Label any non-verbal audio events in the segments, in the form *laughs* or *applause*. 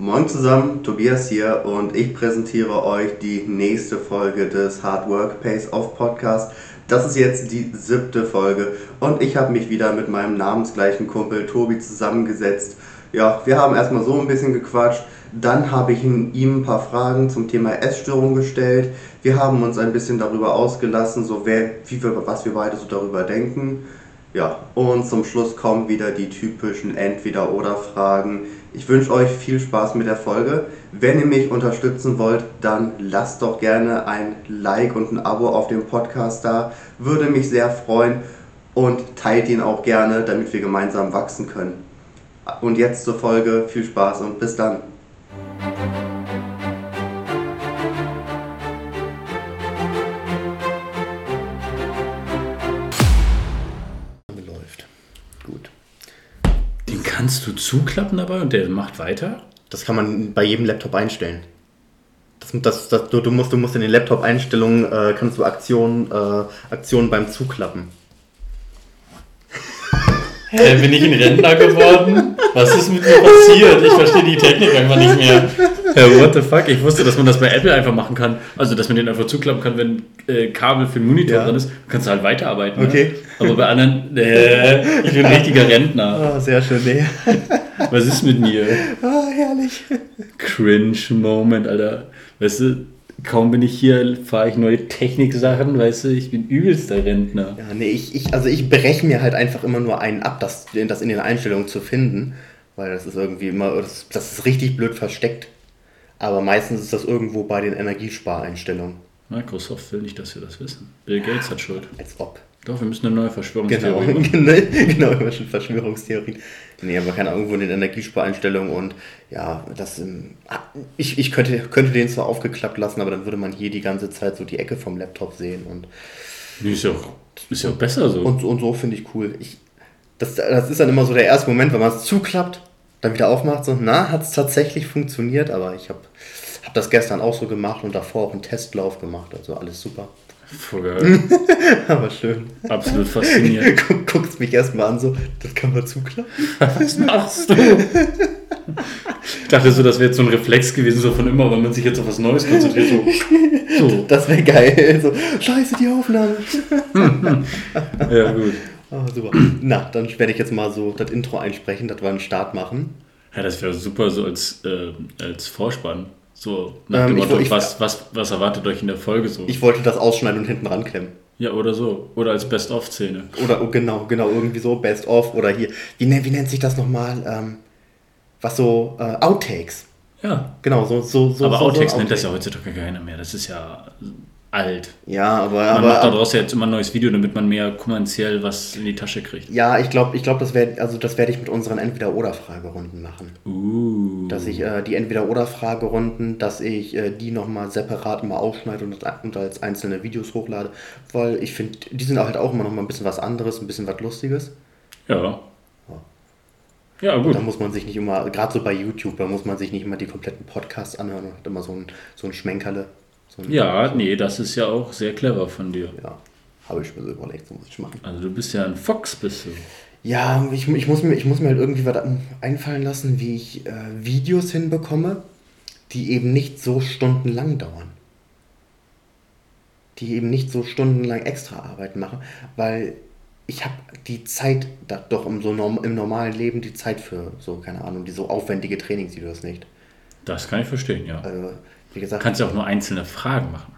Moin zusammen, Tobias hier und ich präsentiere euch die nächste Folge des Hard Work Pays Off Podcast. Das ist jetzt die siebte Folge und ich habe mich wieder mit meinem namensgleichen Kumpel Tobi zusammengesetzt. Ja, wir haben erstmal so ein bisschen gequatscht, dann habe ich ihm ein paar Fragen zum Thema Essstörung gestellt. Wir haben uns ein bisschen darüber ausgelassen, so wer, wie wir, was wir beide so darüber denken. Ja, und zum Schluss kommen wieder die typischen Entweder-Oder-Fragen. Ich wünsche euch viel Spaß mit der Folge. Wenn ihr mich unterstützen wollt, dann lasst doch gerne ein Like und ein Abo auf dem Podcast da. Würde mich sehr freuen und teilt ihn auch gerne, damit wir gemeinsam wachsen können. Und jetzt zur Folge. Viel Spaß und bis dann. Kannst du zuklappen dabei und der macht weiter? Das kann man bei jedem Laptop einstellen. Das, das, das, du, du, musst, du musst in den Laptop-Einstellungen äh, kannst du Aktionen, äh, Aktionen beim Zuklappen. Hä, bin ich ein Rentner geworden? Was ist mit mir passiert? Ich verstehe die Technik einfach nicht mehr. Ja, what the fuck? Ich wusste, dass man das bei Apple einfach machen kann. Also, dass man den einfach zuklappen kann, wenn äh, Kabel für den Monitor Ja. drin ist. Kannst du halt weiterarbeiten. Okay. Ne? Aber bei anderen, äh, ich bin ein richtiger Rentner. Ah, sehr schön, nee. Was ist mit mir? Ah, herrlich. Cringe-Moment, Alter. Weißt du, kaum bin ich hier, fahre ich neue Techniksachen, weißt du, ich bin übelster Rentner. Ja, nee, ich, ich, also ich breche mir halt einfach immer nur einen ab, das, das in den Einstellungen zu finden. Weil das ist irgendwie immer, das, das ist richtig blöd versteckt. Aber meistens ist das irgendwo bei den Energiespareinstellungen. Microsoft will nicht, dass wir das wissen. Bill Gates hat Schuld. Als ob. Doch, wir müssen eine neue Genau, Verschwörungstheorie machen. *laughs* genau, immer schon Verschwörungstheorien. Nee, aber keine Ahnung, irgendwo in den Energiespareinstellungen und ja, das, ah, ich, ich könnte, könnte den zwar aufgeklappt lassen, aber dann würde man hier die ganze Zeit so die Ecke vom Laptop sehen und, Nee, ist ja auch, ist ja auch besser so. und, und so finde ich cool. Ich, das, das ist dann immer so der erste Moment, wenn man es zuklappt, dann wieder aufmacht, so, na, hat es tatsächlich funktioniert, aber ich habe hab das gestern auch so gemacht und davor auch einen Testlauf gemacht, also alles super. Voll geil. *laughs* Aber schön. Absolut faszinierend. *laughs* Guck, guckst mich erstmal an, so, das kann man zuklappen. Was machst du? Ich dachte so, das wäre jetzt so ein Reflex gewesen, so von immer, wenn man sich jetzt auf was Neues konzentriert. So, so. *laughs* Das wäre geil. So, scheiße, die Aufnahme. Ja, gut. Ah, super. Na, dann werde ich jetzt mal so das Intro einsprechen, dass wir einen Start machen. Ja, das wäre super so als, äh, als Vorspann. So nach Ähm, dem Motto, ich- was, was, was erwartet euch in der Folge so? Ich wollte das ausschneiden und hinten ranklemmen. ja, oder so. Oder als Best-of-Szene. Oder oh, genau, genau, irgendwie so, Best of oder hier. Wie, nennt- wie nennt sich das nochmal? Ähm, was so, äh, Outtakes. Ja. Genau, so, so, so. Aber so, Outtakes so nennt das ja heutzutage keiner mehr. Das ist ja alt. Ja, aber, Man macht aber daraus ja jetzt immer ein neues Video, damit man mehr kommerziell was in die Tasche kriegt. ja, ich glaube, ich glaub, das werde also das werde ich mit unseren Entweder-Oder-Fragerunden machen. Uh. Dass ich äh, die Entweder-Oder-Fragerunden, dass ich äh, die nochmal separat immer aufschneide und, und als einzelne Videos hochlade, weil ich finde, die sind halt auch immer noch mal ein bisschen was anderes, ein bisschen was Lustiges. Ja. Ja, gut. Da muss man sich nicht immer, gerade so bei YouTube, da muss man sich nicht immer die kompletten Podcasts anhören und hat immer so ein, so ein Schmenkerle. So ein, Ja, nee, das ist ja auch sehr clever von dir. Ja, habe ich mir so überlegt, so muss ich machen. Also du bist ja ein Fox, bist du. Ja, ich, ich, muss mir, ich muss mir halt irgendwie was einfallen lassen, wie ich äh, Videos hinbekomme, die eben nicht so stundenlang dauern. Die eben nicht so stundenlang extra Arbeit machen, weil ich habe die Zeit, da, doch im, so norm, im normalen Leben die Zeit für so, keine Ahnung, die so aufwendige Trainingsvideos nicht. Das kann ich verstehen, ja. Also, wie gesagt, Du kannst ja auch nur einzelne Fragen machen.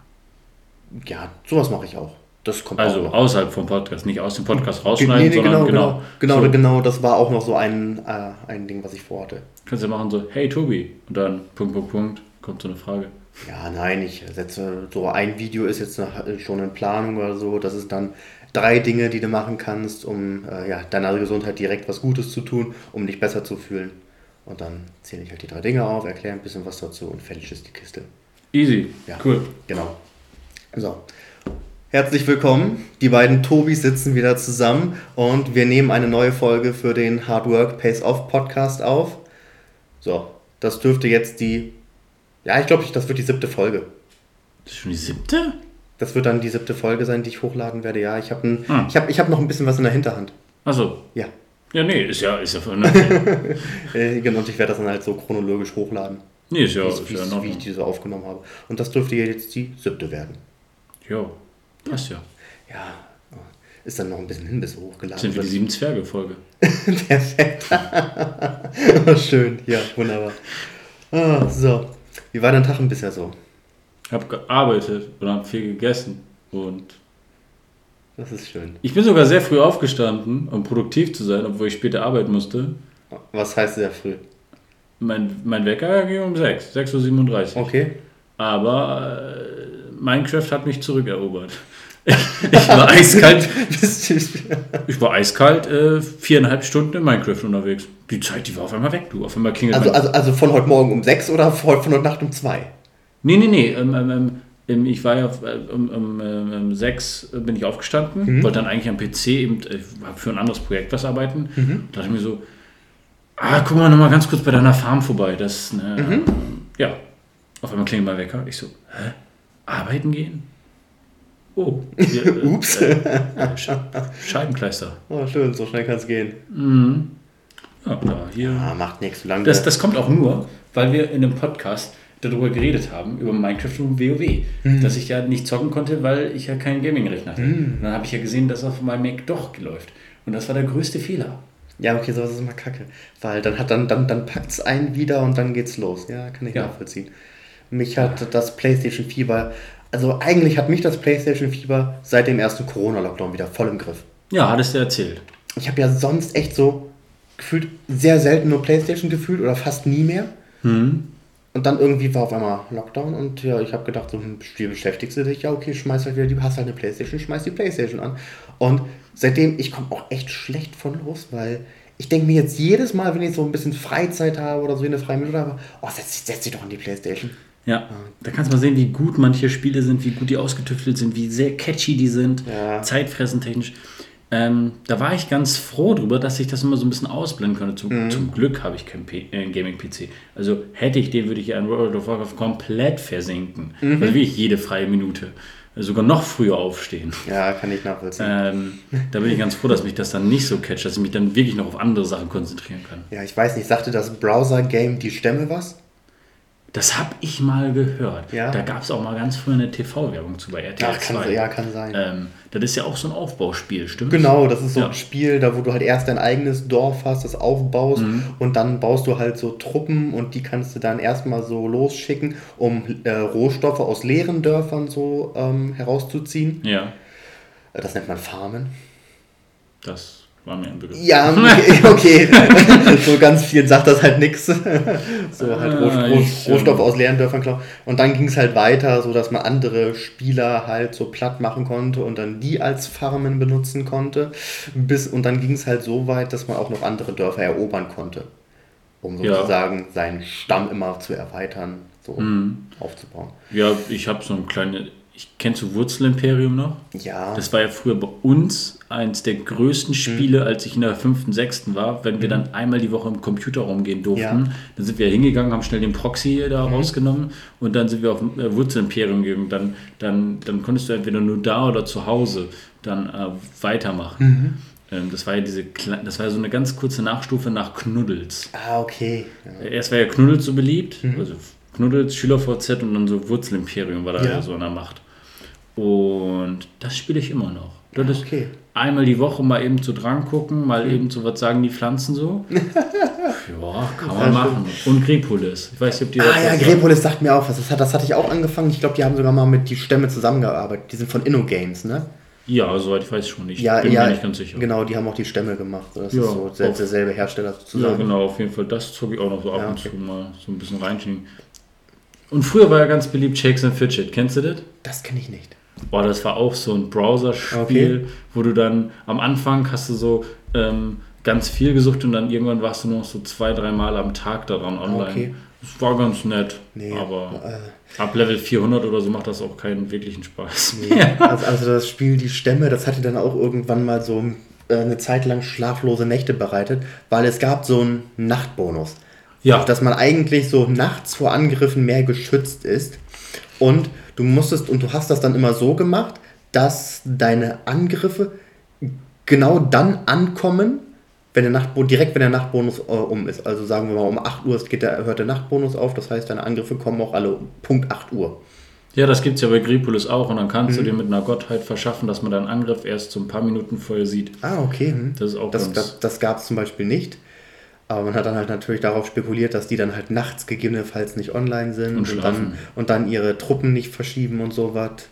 ja, sowas mache ich auch. Das kommt Also außerhalb vom Podcast, nicht aus dem Podcast rausschneiden, nee, nee, sondern genau, genau. genau, genau, So, genau, das war auch noch so ein, äh, ein Ding, was ich vorhatte. Kannst du machen so, hey Tobi, und dann Punkt, Punkt, Punkt, kommt so eine Frage. Ja, nein, ich setze so ein Video ist jetzt noch, äh, schon in Planung oder so. Das ist dann drei Dinge, die du machen kannst, um äh, ja, deiner Gesundheit direkt was Gutes zu tun, um dich besser zu fühlen. Und dann zähle ich halt die drei Dinge auf, erkläre ein bisschen was dazu und fertig ist die Kiste. Easy, Ja. cool. Genau. So. Herzlich willkommen. Die beiden Tobis sitzen wieder zusammen und wir nehmen eine neue Folge für den Hard Work Pays Off Podcast auf. So, das dürfte jetzt die, ja, ich glaube, das wird die siebte Folge. Das ist schon die siebte? Das wird dann die siebte Folge sein, die ich hochladen werde. Ja, ich habe Ah. ich hab, ich hab noch ein bisschen was in der Hinterhand. Achso, Ja. Ja, nee, ist ja, ist ja vernünftig. *laughs* Äh, genau, und ich werde das dann halt so chronologisch hochladen. nee, ist ja, wie, ist wie, ja in wie ich Ordnung. die so aufgenommen habe. Und das dürfte jetzt die siebte werden. Ja, passt ja. Ja, ist dann noch ein bisschen hin, bis hochgeladen Sind wir die sieben Zwerge-Folge. *laughs* Perfekt. *laughs* oh, schön, ja, wunderbar. Ah, so, wie war dein Tag bisher so? Hab gearbeitet und hab viel gegessen. Und Das ist schön. ich bin sogar sehr früh aufgestanden, um produktiv zu sein, obwohl ich später arbeiten musste. Was heißt sehr früh? Mein, mein Wecker ging um 6, 6.37 Uhr. Okay. Aber äh, Minecraft hat mich zurückerobert. Ich, *laughs* ich war eiskalt, *laughs* ich war eiskalt äh, viereinhalb Stunden in Minecraft unterwegs. Die Zeit, die war auf einmal weg, du. Auf einmal klingelt Also, also, also von heute Morgen um sechs oder von von heute Nacht um zwei? Nee, nee, nee. Ähm, ähm, ähm, ich war ja äh, um, um, ähm, um sechs äh, bin ich aufgestanden, wollte dann eigentlich am PC eben äh, für ein anderes Projekt was arbeiten. Da dachte ich mir so, ah, guck mal nochmal ganz kurz bei deiner Farm vorbei. Das, ne, ja. Auf einmal klingelt mein Wecker. Ich so, hä? Arbeiten gehen? Oh. Ja, *laughs* äh, Ups. Äh, äh, Sch Scheibenkleister. Oh, schön, so schnell kann es gehen. Ja, da, hier. Ah, macht nichts, solange Das, du- das kommt auch nur, weil wir in einem Podcast darüber geredet haben, über Minecraft und WoW. Dass ich ja nicht zocken konnte, weil ich ja keinen Gaming-Rechner hatte. Und dann habe ich ja gesehen, dass auf meinem Mac doch läuft. Und das war der größte Fehler. Ja, okay, sowas ist immer kacke. Weil dann hat dann, dann, dann packt es einen wieder und dann geht's los. Ja, kann ich Ja. nachvollziehen. Mich hat das PlayStation Fieber, also eigentlich hat mich das PlayStation Fieber seit dem ersten Corona-Lockdown wieder voll im Griff. Ja, hattest du erzählt. Ich habe ja sonst echt so gefühlt sehr selten nur PlayStation gefühlt oder fast nie mehr. Und dann irgendwie war auf einmal Lockdown und ja, ich habe gedacht, so ein Spiel beschäftigst du dich, ja okay, schmeiß halt wieder die, hast halt eine Playstation, schmeiß die Playstation an. Und seitdem, ich komme auch echt schlecht von los, weil ich denke mir jetzt jedes Mal, wenn ich so ein bisschen Freizeit habe oder so eine freie Minute habe, oh, setz, setz dich doch an die Playstation. Ja, da kannst du mal sehen, wie gut manche Spiele sind, wie gut die ausgetüftelt sind, wie sehr catchy die sind, Ja. zeitfressentechnisch. Ähm, da war ich ganz froh drüber, dass ich das immer so ein bisschen ausblenden konnte. Zum, zum Glück habe ich keinen äh, Gaming-PC. Also hätte ich den, würde ich ja in World of Warcraft komplett versinken. Also wirklich jede freie Minute. Sogar noch früher aufstehen. Ja, kann ich nachvollziehen. Ähm, da bin ich ganz froh, dass mich das dann nicht so catcht, dass ich mich dann wirklich noch auf andere Sachen konzentrieren kann. Ja, ich weiß nicht, sagte das Browser-Game die Stämme was? Das habe ich mal gehört. Ja. Da gab es auch mal ganz früher eine TV-Werbung zu bei RTL Ach, kann, 2. ja, kann sein. Ähm, das ist ja auch so ein Aufbauspiel, stimmt? Genau, das ist so Ja. ein Spiel, da wo du halt erst dein eigenes Dorf hast, das aufbaust Mhm. und dann baust du halt so Truppen und die kannst du dann erstmal so losschicken, um äh, Rohstoffe aus leeren Dörfern so ähm, herauszuziehen. Ja, Das nennt man Farmen. das war mir ein Begriff. Ja, *laughs* okay. so ganz viel sagt das halt nichts. so halt Ah, Roh ich, ähm, Rohstoffe aus leeren Dörfern klauen. Und dann ging es halt weiter, so dass man andere Spieler halt so platt machen konnte und dann die als Farmen benutzen konnte. Bis, und dann ging es halt so weit, dass man auch noch andere Dörfer erobern konnte. Um Ja. sozusagen seinen Stamm immer zu erweitern, so Mhm. aufzubauen. Ja, ich habe so ein kleines. Ich kennst du Wurzelimperium noch? Ja. Das war ja früher bei uns eins der Mhm. größten Spiele, als ich in der fünften, sechsten war, wenn wir dann einmal die Woche im Computer rumgehen durften. Ja. Mhm. Dann sind wir hingegangen, haben schnell den Proxy da rausgenommen und dann sind wir auf äh, Wurzelimperium gegangen. Dann, dann, dann konntest du entweder nur da oder zu Hause dann äh, weitermachen. Mhm. Ähm, das war ja diese, das war ja so eine ganz kurze Nachstufe nach Knuddels. ah, okay. Ja. Erst war ja Knuddels so beliebt, also Knuddels, SchülerVZ und dann so Wurzelimperium war da ja. so an der Macht. Und das spiele ich immer noch. Das ist okay. einmal die Woche mal eben zu dran gucken, mal eben so was sagen die Pflanzen so. *laughs* ja, kann man machen. Und Grepolis. Ich weiß nicht, ob die Ah ja. Grepolis sagt mir auch was. Das, hat, das hatte ich auch angefangen. Ich glaube, die haben sogar mal mit die Stämme zusammengearbeitet. Die sind von InnoGames, ne? Ja, soweit ich weiß schon nicht. Ja, bin ja, mir nicht ganz sicher. genau, die haben auch die Stämme gemacht. Das Ja, ist so der, derselbe Hersteller Ja, sozusagen. genau, auf jeden Fall. Das zog ich auch noch so ab Ja, und okay. zu mal so ein bisschen reinschieben. Und früher war ja ganz beliebt Shakes and Fidget. Kennst du das? Das kenne ich nicht. Boah, das war auch so ein Browser-Spiel, wo du dann am Anfang hast du so ähm, ganz viel gesucht und dann irgendwann warst du nur noch so zwei, drei Mal am Tag daran online. Okay. Das war ganz nett, Nee, aber äh, ab Level 400 oder so macht das auch keinen wirklichen Spaß Nee. mehr. *laughs* Also, also das Spiel Die Stämme, das hatte dann auch irgendwann mal so äh, eine Zeit lang schlaflose Nächte bereitet, weil es gab so einen Nachtbonus. Ja, Dass man eigentlich so nachts vor Angriffen mehr geschützt ist. Und du musstest, und du hast das dann immer so gemacht, dass deine Angriffe genau dann ankommen, wenn der Nachtbonus, direkt wenn der Nachtbonus äh, um ist. Also sagen wir mal, um 8 Uhr geht der, hört der Nachtbonus auf, das heißt, deine Angriffe kommen auch alle um Punkt 8 Uhr. Ja, das gibt es ja bei Gripolis auch und dann kannst mhm. du dir mit einer Gottheit verschaffen, dass man deinen Angriff erst so ein paar Minuten vorher sieht. Ah, okay. Hm. Das ist auch Das, das, das gab es zum Beispiel nicht. Aber man hat dann halt natürlich darauf spekuliert, dass die dann halt nachts gegebenenfalls nicht online sind Und und, dann, und dann ihre Truppen nicht verschieben und sowas.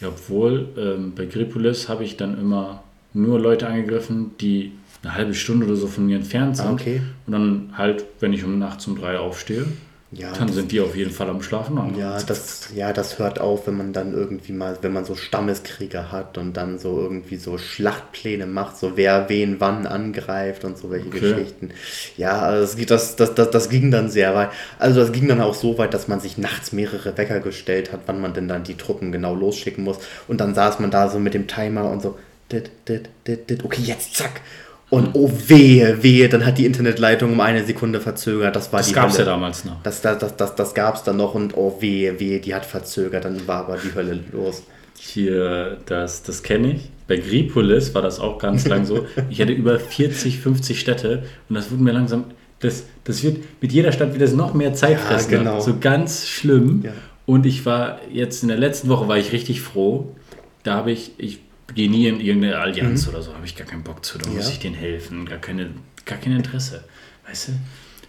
Ja, obwohl ähm, bei Gripolis habe ich dann immer nur Leute angegriffen, die eine halbe Stunde oder so von mir entfernt sind. Ah, okay. Und dann halt, wenn ich um nachts um drei aufstehe, Ja, dann sind die auf jeden Fall am Schlafen. Und Ja, das, ja, das hört auf, wenn man dann irgendwie mal, wenn man so Stammeskrieger hat und dann so irgendwie so Schlachtpläne macht, so wer wen wann angreift und so welche Okay. Geschichten. Ja, also das, geht- das, das, das, das ging dann sehr weit. Also das ging dann auch so weit, dass man sich nachts mehrere Wecker gestellt hat, wann man denn dann die Truppen genau losschicken muss. Und dann saß man da so mit dem Timer und so, dit, dit, dit, dit, okay, jetzt zack. Und oh wehe, wehe, dann hat die Internetleitung um eine Sekunde verzögert. Das war das die gab es ja Hölle. damals noch. Das, das, das, das, das gab es dann noch und oh wehe, wehe, die hat verzögert, dann war aber die Hölle los. Hier, das, das kenne ich. Bei Gripolis war das auch ganz lang so. Ich hatte über 40, 50 Städte und das wurde mir langsam, das, das wird mit jeder Stadt wieder noch mehr Zeit Ja, fressen. genau. So ganz schlimm. Ja. Und ich war jetzt in der letzten Woche war ich richtig froh. Da habe ich, ich gehe nie in irgendeine Allianz oder so, habe ich gar keinen Bock zu. Da muss Mhm. Ja. ich denen helfen, gar, keine, gar kein Interesse. Weißt du?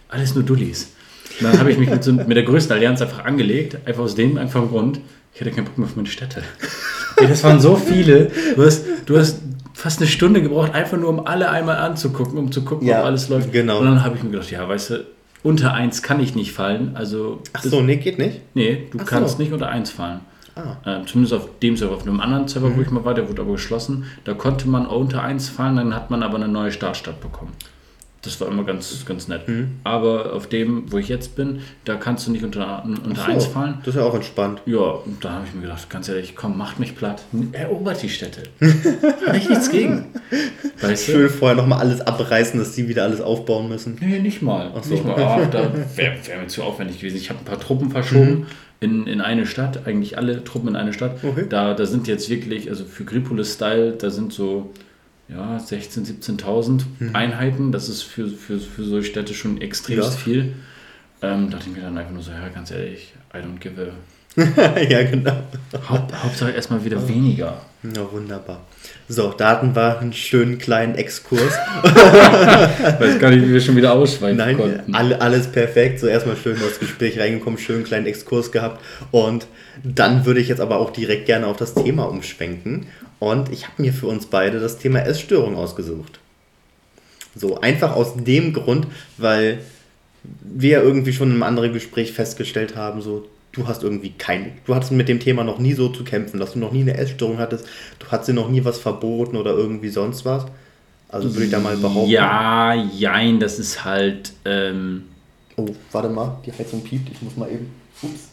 Alles nur Dullis. Und dann habe ich mich mit, so, mit der größten Allianz einfach angelegt, einfach aus dem einfachen Grund, ich hatte keinen Bock mehr auf meine Städte. Ey, das waren so viele. Du hast, du hast fast eine Stunde gebraucht, einfach nur um alle einmal anzugucken, um zu gucken, Ja, ob alles läuft. genau. Und dann habe ich mir gedacht, ja, weißt du, unter 1 kann ich nicht fallen. Also, Ach so, nee, geht nicht. nee, du Ach so. kannst nicht unter 1 fallen. Ah. Ähm, zumindest auf dem Server. Auf einem anderen Server, wo ich mal war, der wurde aber geschlossen. Da konnte man unter 1 fallen, dann hat man aber eine neue Startstadt bekommen. Das war immer ganz, ganz nett. Aber auf dem, wo ich jetzt bin, da kannst du nicht unter, unter so, 1 fallen. Das ist ja auch entspannt. Ja, und da habe ich mir gedacht, ganz ehrlich, komm, macht mich platt. Erobert die Städte. *laughs* habe ich nichts gegen. Weißt du? Schön vorher nochmal alles abreißen, dass die wieder alles aufbauen müssen. Nee, nicht mal. Ach so. Nicht mal. Ah, da *laughs* wäre wär mir zu aufwendig gewesen. Ich habe ein paar Truppen verschoben in, in eine Stadt, eigentlich alle Truppen in eine Stadt. Okay. Da, da sind jetzt wirklich, also für Gripolis-Style, da sind so ja, 16.000, 17.000 Einheiten. Das ist für, für, für solche Städte schon extremst Ja. viel. Ähm, dachte ich mir dann einfach nur so, ja, ganz ehrlich, I don't give a... *laughs* ja, genau. Haupt, Hauptsache erstmal wieder weniger. Ja, wunderbar. So, da hatten wir einen schönen kleinen Exkurs. *laughs* weiß gar nicht, wie wir schon wieder ausschweifen Nein, konnten. alle, alles perfekt. So erstmal schön ins Gespräch reingekommen, schön einen kleinen Exkurs gehabt. Und dann würde ich jetzt aber auch direkt gerne auf das Thema umschwenken. Und ich habe mir für uns beide das Thema Essstörung ausgesucht. So, einfach aus dem Grund, weil wir ja irgendwie schon einem anderen Gespräch festgestellt haben, so, du hast irgendwie kein, du hattest mit dem Thema noch nie so zu kämpfen, dass du noch nie eine Essstörung hattest, du hast dir noch nie was verboten oder irgendwie sonst was. Also würde ich da mal behaupten. Ja, jein, das ist halt... Ähm, Oh, warte mal, die Heizung piept, ich muss mal eben. Ups.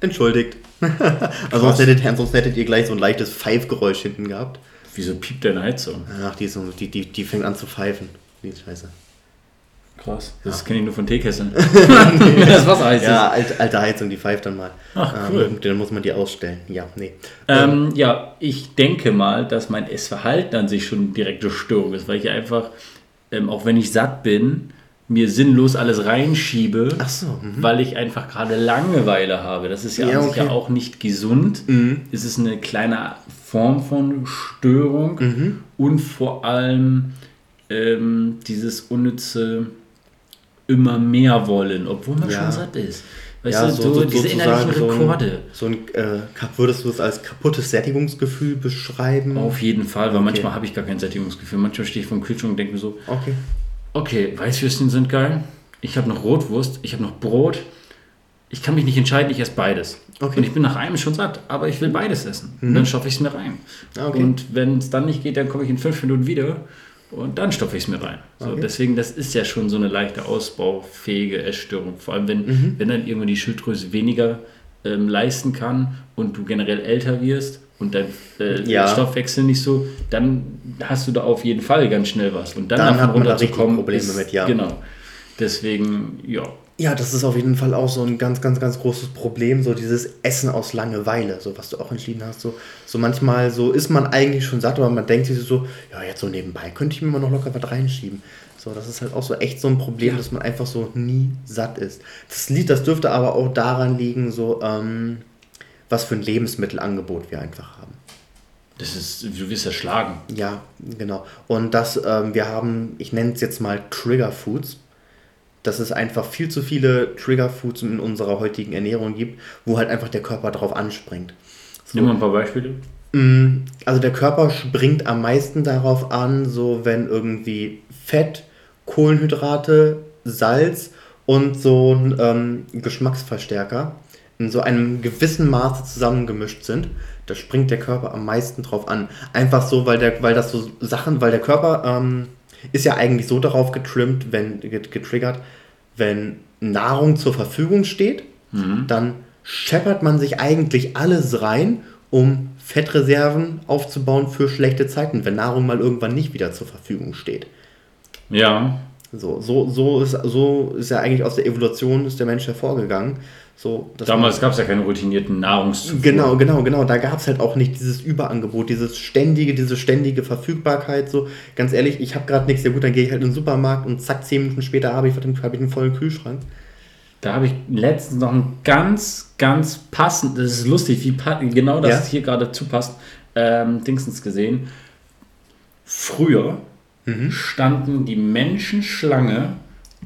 Entschuldigt. *laughs* also sonst hättet, sonst hättet ihr gleich so ein leichtes Pfeifgeräusch hinten gehabt. wieso piept deine Heizung? Ach, die, ist so, die, die, die fängt an zu pfeifen. Die ist scheiße. Krass. Das kenne ich nur von Teekesseln. *laughs* das Wasser heißt Ja, alte, alte Heizung, die pfeift dann mal. Ach, cool. Ähm, dann muss man die ausstellen. Ja, nee. Ähm, ja, ich denke mal, dass mein Essverhalten an sich schon direkte Störung ist, weil ich einfach, ähm, auch wenn ich satt bin, mir sinnlos alles reinschiebe, so. mhm. weil ich einfach gerade Langeweile habe. Das ist ja, Ja, an sich ja okay. auch nicht gesund. Mhm. Es ist eine kleine Form von Störung Mhm. und vor allem ähm, dieses unnütze immer mehr wollen, obwohl man Ja. schon satt ist. Weißt Ja, du, so- so, diese innerlichen so ein- Rekorde. So ein, äh, würdest du es als kaputtes Sättigungsgefühl beschreiben? Auf jeden Fall, weil Okay. manchmal habe ich gar kein Sättigungsgefühl. Manchmal stehe ich vor dem Kühlschrank und denke mir so, Okay. okay, Weißwürstchen sind geil, ich habe noch Rotwurst, ich habe noch Brot, ich kann mich nicht entscheiden, ich esse beides. Okay. Und ich bin nach einem schon satt, aber ich will beides essen. Und dann stopfe ich es mir rein. Ah, okay. Und wenn es dann nicht geht, dann komme ich in fünf Minuten wieder und dann stopfe ich es mir rein. So, Okay. Deswegen, das ist ja schon so eine leichte ausbaufähige Essstörung. Vor allem, wenn, Mhm. wenn dann irgendwann die Schilddrüse weniger ähm, leisten kann und du generell älter wirst und dein äh, Ja. Stoffwechsel nicht so, dann hast du da auf jeden Fall ganz schnell was. Und dann, Dann davon runterzukommen, Probleme mit, ja. Genau. Deswegen, ja. Ja, das ist auf jeden Fall auch so ein ganz, ganz, ganz großes Problem, so dieses Essen aus Langeweile, so was du auch entschieden hast. So, so manchmal so ist man eigentlich schon satt, aber man denkt sich so, ja, jetzt so nebenbei könnte ich mir mal noch locker was reinschieben. So, das ist halt auch so echt so ein Problem, dass man einfach so nie satt ist. Das Lied, das dürfte aber auch daran liegen, so, ähm, was für ein Lebensmittelangebot wir einfach haben. Das ist, du wirst erschlagen. Ja, genau. Und das, ähm, wir haben, ich nenne es jetzt mal Trigger Foods, dass es einfach viel zu viele Trigger Foods in unserer heutigen Ernährung gibt, wo halt einfach der Körper drauf anspringt. Nimm mal ein paar Beispiele. Mm, Also der Körper springt am meisten darauf an, so wenn irgendwie Fett, Kohlenhydrate, Salz und so ein ähm, Geschmacksverstärker in so einem gewissen Maße zusammengemischt sind, da springt der Körper am meisten drauf an. Einfach so, weil der, weil das so Sachen, weil der Körper ähm, ist ja eigentlich so darauf getrimmt, wenn get- getriggert, wenn Nahrung zur Verfügung steht, dann scheppert man sich eigentlich alles rein, um Fettreserven aufzubauen für schlechte Zeiten, wenn Nahrung mal irgendwann nicht wieder zur Verfügung steht. Ja, So, so, so, ist, so ist ja eigentlich aus der Evolution ist der Mensch hervorgegangen. So, damals gab es ja keine routinierten Nahrungszufuhr. Genau, genau, genau. Da gab es halt auch nicht dieses Überangebot, dieses ständige, diese ständige Verfügbarkeit. So, ganz ehrlich, ich habe gerade nichts, ja gut, dann gehe ich halt in den Supermarkt und zack, zehn Minuten später habe ich, hab ich einen vollen Kühlschrank. Da habe ich letztens noch ein ganz, ganz passend, das ist lustig, wie genau das Ja. hier gerade zupasst, ähm, Dingsens gesehen. Früher Mhm. standen die Menschen Schlange,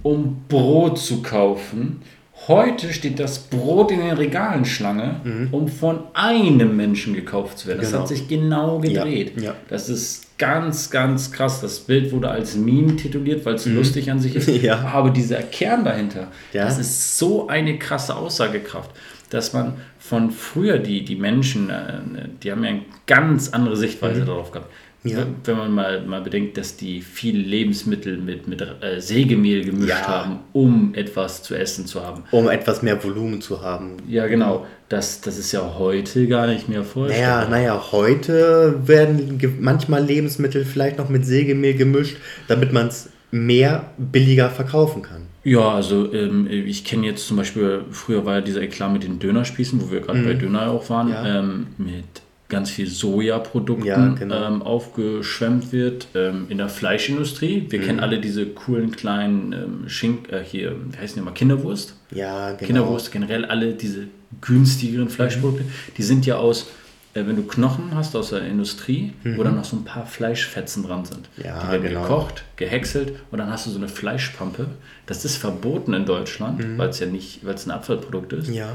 um Brot zu kaufen. Heute steht das Brot in den Regalen Schlange, um von einem Menschen gekauft zu werden. Das Mhm. Genau. hat sich genau gedreht. Ja, ja. Das ist ganz, ganz krass. Das Bild wurde als Meme tituliert, weil es lustig an sich ist. Mhm. *laughs* Ja. Aber dieser Kern dahinter, das ist so eine krasse Aussagekraft, dass man von früher, die, die Menschen, äh, die haben ja eine ganz andere Sichtweise darauf gehabt. Mhm. Ja. Wenn- man mal, mal bedenkt, dass die viele Lebensmittel mit, mit äh, Sägemehl gemischt Ja. haben, um etwas zu essen zu haben. Um etwas mehr Volumen zu haben. Ja, genau. Das, das ist ja heute gar nicht mehr Naja, vorstellbar. naja, heute werden manchmal Lebensmittel vielleicht noch mit Sägemehl gemischt, damit man es mehr billiger verkaufen kann. Ja, also ähm, ich kenne jetzt zum Beispiel, früher war ja dieser Eklat mit den Dönerspießen, wo wir gerade bei Döner auch waren, Mhm. Ja. ähm, mit ganz viel Sojaprodukten Ja, genau. ähm, aufgeschwemmt wird ähm, in der Fleischindustrie. Wir Mhm. kennen alle diese coolen kleinen ähm, Schink, äh, hier, wie heißen die mal, Kinderwurst. Ja, genau. Kinderwurst, generell alle diese günstigeren Fleischprodukte, die sind ja aus, äh, wenn du Knochen hast aus der Industrie, wo dann noch so ein paar Fleischfetzen dran sind. Mhm. Ja, die werden genau. gekocht, gehäckselt und dann hast du so eine Fleischpampe. Das ist verboten in Deutschland, weil es ja nicht, weil es ein Abfallprodukt ist. Mhm. Ja.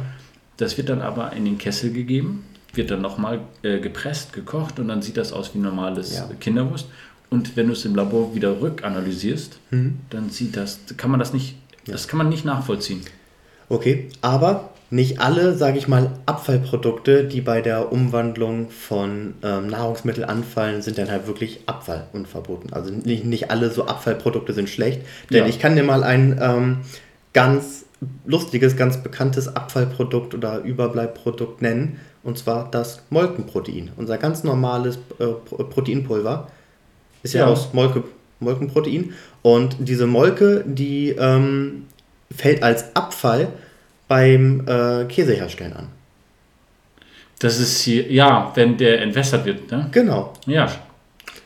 Das wird dann aber in den Kessel gegeben, wird dann nochmal äh, gepresst, gekocht und dann sieht das aus wie normales Ja. Kinderwurst. Und wenn du es im Labor wieder rückanalysierst, Mhm. dann sieht das, kann man das nicht, das kann man nicht nachvollziehen. Okay, aber nicht alle, sage ich mal, Abfallprodukte, die bei der Umwandlung von ähm, Nahrungsmitteln anfallen, sind dann halt wirklich Abfall und verboten. Also nicht, nicht alle so Abfallprodukte sind schlecht. Denn Ja. ich kann dir mal ein ähm, ganz lustiges, ganz bekanntes Abfallprodukt oder Überbleibprodukt nennen. Und zwar das Molkenprotein. Unser ganz normales äh, Pro- Proteinpulver ist ja, Ja. aus Molke, Molkenprotein. Und diese Molke, die ähm, fällt als Abfall beim äh, Käseherstellen an. Das ist hier, ja, wenn der entwässert wird, ne? Genau. Ja.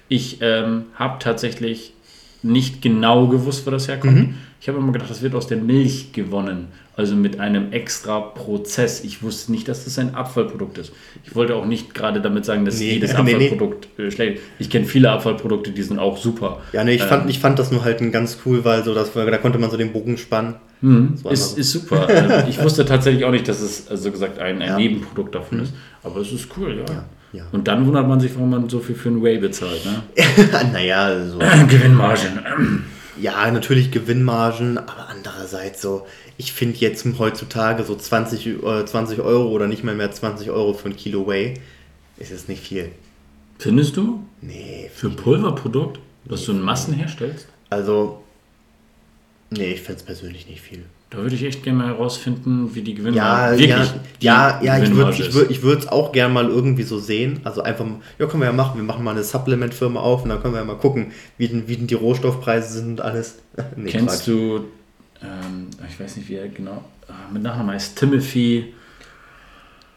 Ich ähm, habe tatsächlich nicht genau gewusst, wo das herkommt. Mhm. Ich habe immer gedacht, das wird aus der Milch gewonnen. Also mit einem extra Prozess. Ich wusste nicht, dass das ein Abfallprodukt ist. Ich wollte auch nicht gerade damit sagen, dass Nee, jedes *laughs* nee, nee. Abfallprodukt äh, schlecht ist. Ich kenne viele Abfallprodukte, die sind auch super. Ja, nee, ich, Ähm, fand, ich fand das nur halt ein ganz cool, weil so das, da konnte man so den Bogen spannen. War Ist, ist super. Ähm, ich wusste tatsächlich auch nicht, dass es also so gesagt ein, ein Ja. Nebenprodukt davon ist. Aber es ist cool, ja. Ja, ja. Und dann wundert man sich, warum man so viel für ein Whey bezahlt. Ne? *laughs* naja, so. *clears throat* Gewinnmargen. Ja, natürlich Gewinnmargen, aber andererseits so, ich finde jetzt heutzutage so 20, äh, 20 Euro oder nicht mal mehr 20 Euro für ein Kilo Whey ist jetzt nicht viel. Findest du? Nee, Für ein Pulverprodukt, das du in Massen herstellst? also, nee, ich finde es persönlich nicht viel. Da würde ich echt gerne mal herausfinden, wie die Ja, Gewinnmarge ja, die ja, ja, ich würde ich würd, ich würd auch gern mal irgendwie so sehen. Also einfach, ja, können wir ja machen. Wir machen mal eine Supplement-Firma auf und dann können wir ja mal gucken, wie denn, wie denn die Rohstoffpreise sind und alles. *laughs* Nee, Kennst Quatsch. du ähm, ich weiß nicht, wie er genau, äh, mit Nachnamen heißt Timothy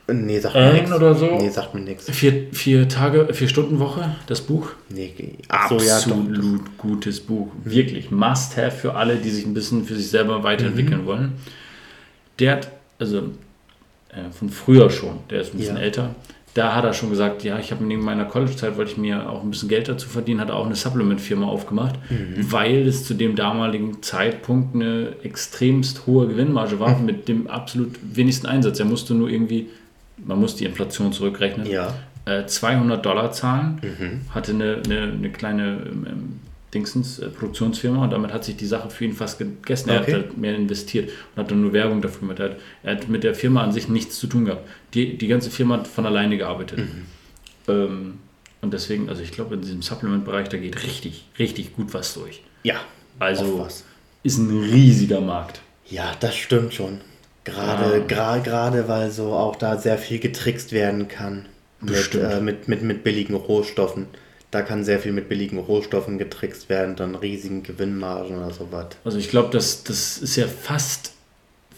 Nee, sagt mir nichts. oder so. Nee, sagt mir nichts. Vier, vier Tage, vier Stunden Woche, das Buch. Nee, ach so, ja. Absolut gutes Buch. Wirklich must have für alle, die sich ein bisschen für sich selber weiterentwickeln Mhm. wollen. Der hat, also äh, von früher schon, der ist ein bisschen Ja. älter, da hat er schon gesagt, ja, ich habe neben meiner College-Zeit, wollte ich mir auch ein bisschen Geld dazu verdienen, hat er auch eine Supplement-Firma aufgemacht, Mhm. weil es zu dem damaligen Zeitpunkt eine extremst hohe Gewinnmarge war, Mhm. mit dem absolut wenigsten Einsatz. Er musste nur irgendwie, man muss die Inflation zurückrechnen, Ja. äh, 200 Dollar zahlen, Mhm. hatte eine, eine, eine kleine ähm, ähm, Dingsens äh, Produktionsfirma und damit hat sich die Sache für ihn fast gegessen. Er Okay. hat halt mehr investiert und hat dann nur Werbung dafür gemacht. Er hat, er hat mit der Firma an sich nichts zu tun gehabt. Die, die ganze Firma hat von alleine gearbeitet. Mhm. Ähm, und deswegen, also ich glaube, in diesem Supplement-Bereich, da geht richtig, richtig gut was durch. Ja. Also ist ein riesiger Markt. Ja, das stimmt schon. Gerade, Ja. gra- gerade weil so auch da sehr viel getrickst werden kann. Mit, äh, mit, mit, mit billigen Rohstoffen. Da kann sehr viel mit billigen Rohstoffen getrickst werden, dann riesigen Gewinnmargen oder sowas. Also ich glaube, das, das ist ja fast,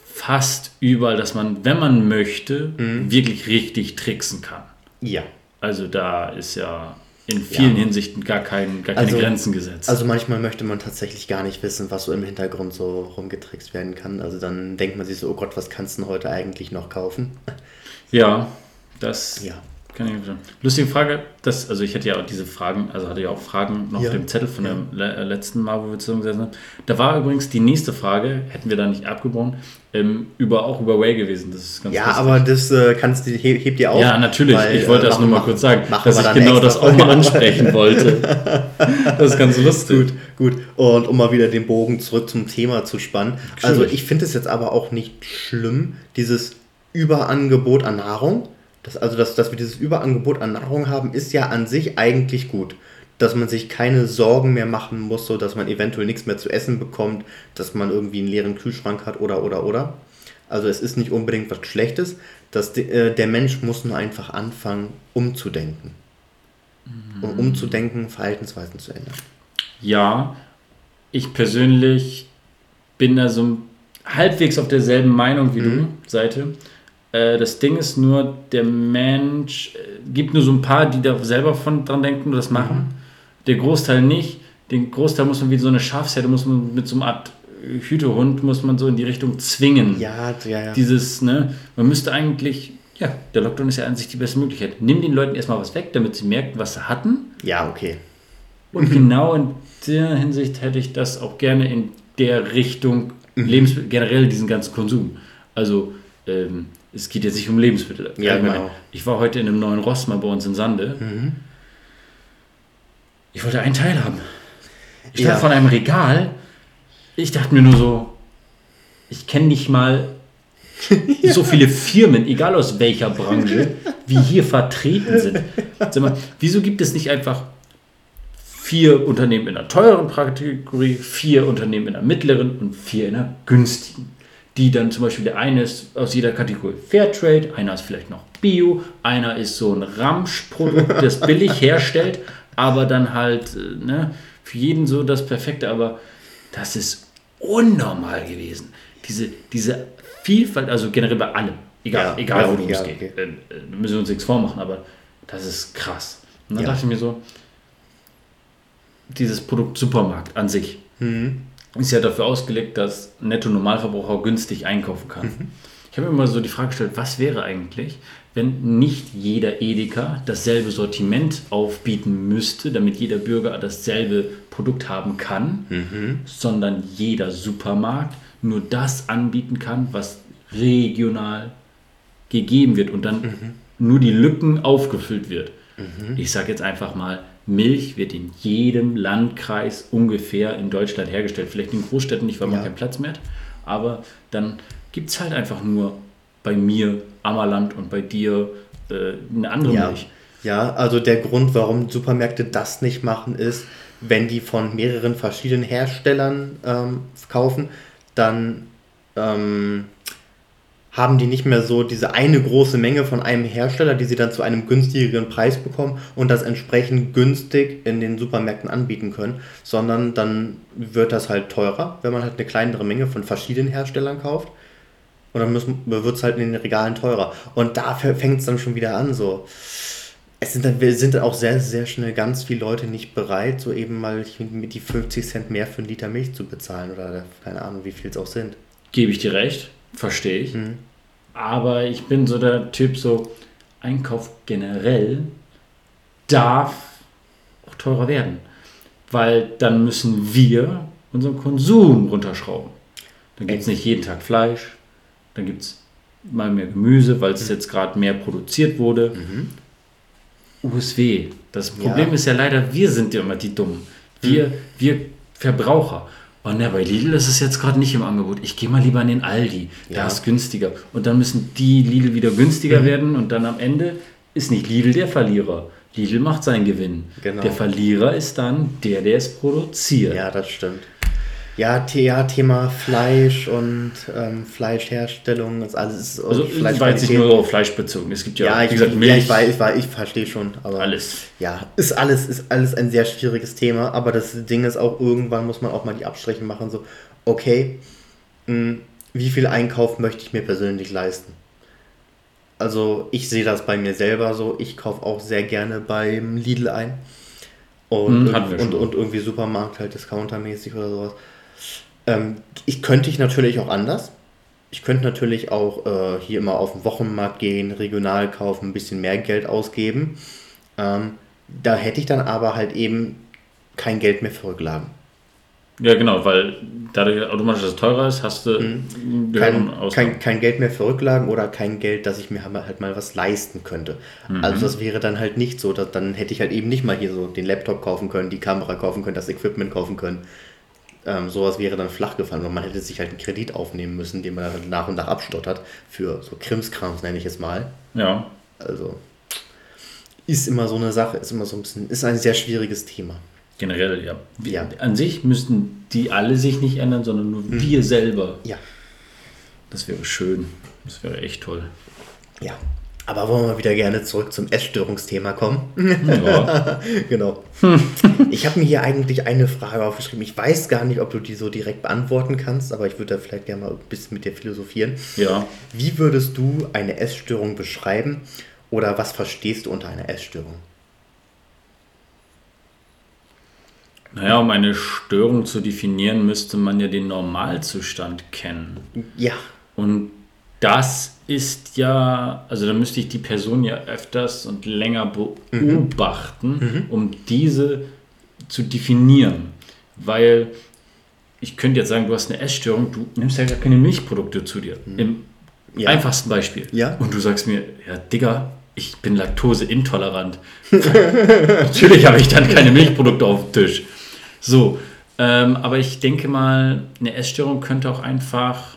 fast überall, dass man, wenn man möchte, Mhm. wirklich richtig tricksen kann. Ja. Also da ist ja in vielen Ja. Hinsichten gar, kein, gar keine Also- Grenzen gesetzt. Also manchmal möchte man tatsächlich gar nicht wissen, was so im Hintergrund so rumgetrickst werden kann. Also dann denkt man sich so, oh Gott, was kannst du denn heute eigentlich noch kaufen? ja, das Ja. Kann ich. Lustige Frage, das, also ich hatte ja auch diese Fragen, also hatte ja auch Fragen noch Ja. auf dem Zettel von Ja. dem le äh, letzten Mal, wo wir zusammengesessen haben. Da war übrigens die nächste Frage, hätten wir da nicht abgebrochen, ähm, über, auch über Way gewesen. Das ist ganz Ja, lustig. aber das äh, kannst du, heb, heb dir auf. Ja, natürlich. weil, ich wollte äh, das nur mal kurz sagen, dass ich genau das auch mal ansprechen wollte. *laughs* Das ist ganz lustig. Gut, gut. Und um mal wieder den Bogen zurück zum Thema zu spannen. Also Schwierig. ich finde es jetzt aber auch nicht schlimm, dieses Überangebot an Nahrung. Das, also, dass, dass wir dieses Überangebot an Nahrung haben, ist ja an sich eigentlich gut. Dass man sich keine Sorgen mehr machen muss, so dass man eventuell nichts mehr zu essen bekommt, dass man irgendwie einen leeren Kühlschrank hat oder oder oder. Also es ist nicht unbedingt was Schlechtes. dass de, äh, der Mensch muss nur einfach anfangen, umzudenken. Um umzudenken, Verhaltensweisen zu ändern. Ja, ich persönlich bin da so halbwegs auf derselben Meinung wie du, Seite. Äh, das Ding ist nur, der Mensch äh, gibt nur so ein paar, die da selber von dran denken und das machen. Der Großteil nicht. Den Großteil muss man wie so eine Schafsherde, muss man mit so einer Art Hütehund, muss man so in die Richtung zwingen. Ja, ja, ja. Dieses, ne, man müsste eigentlich, ja, der Lockdown ist ja an sich die beste Möglichkeit. Nimm den Leuten erstmal was weg, damit sie merken, was sie hatten. Ja, okay. Und *clears throat* genau in der Hinsicht hätte ich das auch gerne in der Richtung Lebensmittel, generell diesen ganzen Konsum. Also ähm, es geht jetzt nicht um Lebensmittel. Ja, Allgemein. genau. Ich war heute in einem neuen Rossmann bei uns in Sande. Mhm. Ich wollte einen Teil haben. Ich stand Ja. vor einem Regal. Ich dachte mir nur so, ich kenne nicht mal *laughs* so viele Firmen, egal aus welcher Branche, wie hier vertreten sind. Sag mal, wieso gibt es nicht einfach vier Unternehmen in der teuren Kategorie, vier Unternehmen in der mittleren und vier in der günstigen? Die dann zum Beispiel, der eine ist aus jeder Kategorie Fairtrade, einer ist vielleicht noch Bio, einer ist so ein Ramschprodukt, das *laughs* billig herstellt, aber dann halt äh, ne, für jeden so das Perfekte, aber das ist unnormal gewesen. Diese, diese Vielfalt, also generell bei allem, egal, Ja, egal ja, worum es geht, okay. äh, äh, müssen wir uns nichts vormachen, aber das ist krass. Und dann Ja. dachte ich mir so, dieses Produkt Supermarkt an sich Mhm. Ist ja dafür ausgelegt, dass Netto-Normalverbraucher günstig einkaufen kann. Mhm. Ich habe mir immer so die Frage gestellt, was wäre eigentlich, wenn nicht jeder Edeka dasselbe Sortiment aufbieten müsste, damit jeder Bürger dasselbe Produkt haben kann, Mhm. sondern jeder Supermarkt nur das anbieten kann, was regional gegeben wird und dann Mhm. nur die Lücken aufgefüllt wird. Ich sage jetzt einfach mal, Milch wird in jedem Landkreis ungefähr in Deutschland hergestellt. Vielleicht in Großstädten nicht, weil man Ja. keinen Platz mehr hat. Aber dann gibt es halt einfach nur bei mir Ammerland und bei dir äh, eine andere Ja. Milch. ja, also der Grund, warum Supermärkte das nicht machen, ist, wenn die von mehreren verschiedenen Herstellern ähm, kaufen, dann ähm, haben die nicht mehr so diese eine große Menge von einem Hersteller, die sie dann zu einem günstigeren Preis bekommen und das entsprechend günstig in den Supermärkten anbieten können, sondern dann wird das halt teurer, wenn man halt eine kleinere Menge von verschiedenen Herstellern kauft. Und dann wird es halt in den Regalen teurer. Und da fängt es dann schon wieder an, so. Es sind dann, sind dann auch sehr, sehr schnell ganz viele Leute nicht bereit, so eben mal die 50 Cent mehr für einen Liter Milch zu bezahlen oder keine Ahnung, wie viel es auch sind. Gebe ich dir recht, verstehe ich. Mhm. Aber ich bin so der Typ, so Einkauf generell darf auch teurer werden. Weil dann müssen wir unseren Konsum runterschrauben. Dann gibt es nicht jeden Tag Fleisch, dann gibt es mal mehr Gemüse, weil es mhm. jetzt gerade mehr produziert wurde. Mhm. USW. Das Problem ja. ist ja leider, wir sind ja immer die Dummen. Wir, mhm. wir Verbraucher. Oh ne, bei Lidl ist es jetzt gerade nicht im Angebot. Ich gehe mal lieber in den Aldi. Da ja. ist günstiger. Und dann müssen die Lidl wieder günstiger mhm. werden und dann am Ende ist nicht Lidl der Verlierer. Lidl macht seinen Gewinn. Genau. Der Verlierer ist dann der, der es produziert. Ja, das stimmt. Ja, ja Thema Fleisch und ähm, Fleischherstellung, das alles Also Fleisch war jetzt nicht nur auf Fleisch bezogen. Es gibt ja, ja ich, gesagt, Milch. Ja, ich weiß, ich, weiß, ich verstehe schon. Aber alles. Ja, ist alles, ist alles ein sehr schwieriges Thema, aber das Ding ist auch, irgendwann muss man auch mal die Abstriche machen, so, okay, mh, hm, wie viel Einkauf möchte ich mir persönlich leisten? Also ich sehe das bei mir selber so, ich kaufe auch sehr gerne beim Lidl ein. Und, hm, und, und, irgendwie Supermarkt halt discountermäßig oder sowas. Ähm, ich könnte ich natürlich auch anders. Ich könnte natürlich auch äh, hier immer auf den Wochenmarkt gehen, regional kaufen, ein bisschen mehr Geld ausgeben. Ähm, da hätte ich dann aber halt eben kein Geld mehr für Rücklagen. Ja, genau, weil dadurch automatisch, dass es teurer ist, hast du mhm. kein, kein, kein, Geld mehr für Rücklagen oder kein Geld, dass ich mir halt mal was leisten könnte. Mhm. Also das wäre dann halt nicht so, dass, dann hätte ich halt eben nicht mal hier so den Laptop kaufen können, die Kamera kaufen können, das Equipment kaufen können. Ähm, sowas wäre dann flach gefallen und man hätte sich halt einen Kredit aufnehmen müssen, den man dann nach und nach abstottert für so Krimskrams, nenne ich es mal. Ja. Also ist immer so eine Sache, ist immer so ein bisschen, ist ein sehr schwieriges Thema. Generell, ja. ja. An sich müssten die alle sich nicht ändern, sondern nur mhm. wir selber. Ja. Das wäre schön. Das wäre echt toll. Ja. Aber wollen wir wieder gerne zurück zum Essstörungsthema kommen? Ja. *laughs* genau. Ich habe mir hier eigentlich eine Frage aufgeschrieben. Ich weiß gar nicht, ob du die so direkt beantworten kannst, aber ich würde da vielleicht gerne mal ein bisschen mit dir philosophieren. Ja. Wie würdest du eine Essstörung beschreiben oder was verstehst du unter einer Essstörung? Naja, um eine Störung zu definieren, müsste man ja den Normalzustand kennen. Ja. Und das ist ja, also da müsste ich die Person ja öfters und länger beobachten, mhm. mhm. um diese zu definieren. Weil ich könnte jetzt sagen, du hast eine Essstörung, du nimmst ja gar keine Milchprodukte zu dir. Mhm. Im ja. einfachsten Beispiel. Ja. Und du sagst mir, ja, Digga, ich bin laktoseintolerant. *laughs* Natürlich habe ich dann keine Milchprodukte auf dem Tisch. So, ähm, aber ich denke mal, eine Essstörung könnte auch einfach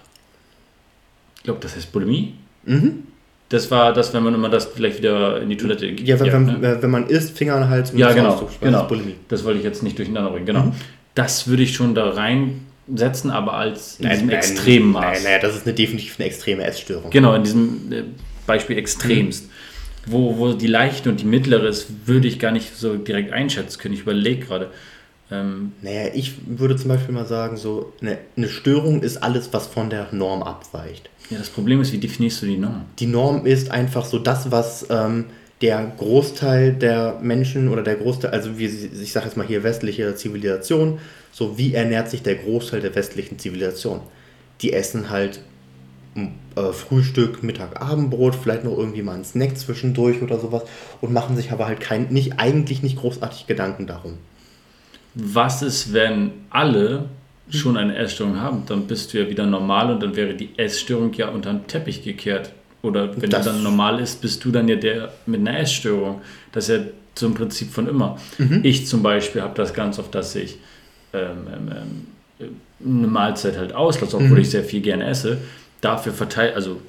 ich glaube, das heißt Bulimie. Mhm. Das war das, wenn man immer das vielleicht wieder in die Toilette geht. Ja, wenn, ja, wenn, ne? wenn man isst, Finger an den Hals und ja, genau, genau. Bulimie. Das wollte ich jetzt nicht durcheinander bringen. Genau. Mhm. Das würde ich schon da reinsetzen, aber als in nein, diesem nein, extremen Maß. Nein, nein, das ist eine, definitiv eine extreme Essstörung. Genau, in diesem äh, Beispiel extremst. Mhm. Wo, wo die leichte und die mittlere ist, würde ich gar nicht so direkt einschätzen können. Ich überlege gerade. Ähm, naja, ich würde zum Beispiel mal sagen, so eine, eine Störung ist alles, was von der Norm abweicht. Ja, das Problem ist, wie definierst du die Norm? Die Norm ist einfach so das, was ähm, der Großteil der Menschen oder der Großteil, also wie, ich sage jetzt mal hier westliche Zivilisation, so wie ernährt sich der Großteil der westlichen Zivilisation? Die essen halt äh, Frühstück, Mittag, Abendbrot, vielleicht noch irgendwie mal einen Snack zwischendurch oder sowas und machen sich aber halt kein, nicht, eigentlich nicht großartig Gedanken darum. Was ist, wenn alle schon eine Essstörung haben, dann bist du ja wieder normal und dann wäre die Essstörung ja unter den Teppich gekehrt. Oder wenn das du dann normal ist, bist du dann ja der mit einer Essstörung. Das ist ja zum Prinzip von immer. Mhm. Ich zum Beispiel habe das ganz oft, dass ich ähm, ähm, ähm eine Mahlzeit halt auslasse, obwohl mhm. ich sehr viel gerne esse. Dafür verteilt, also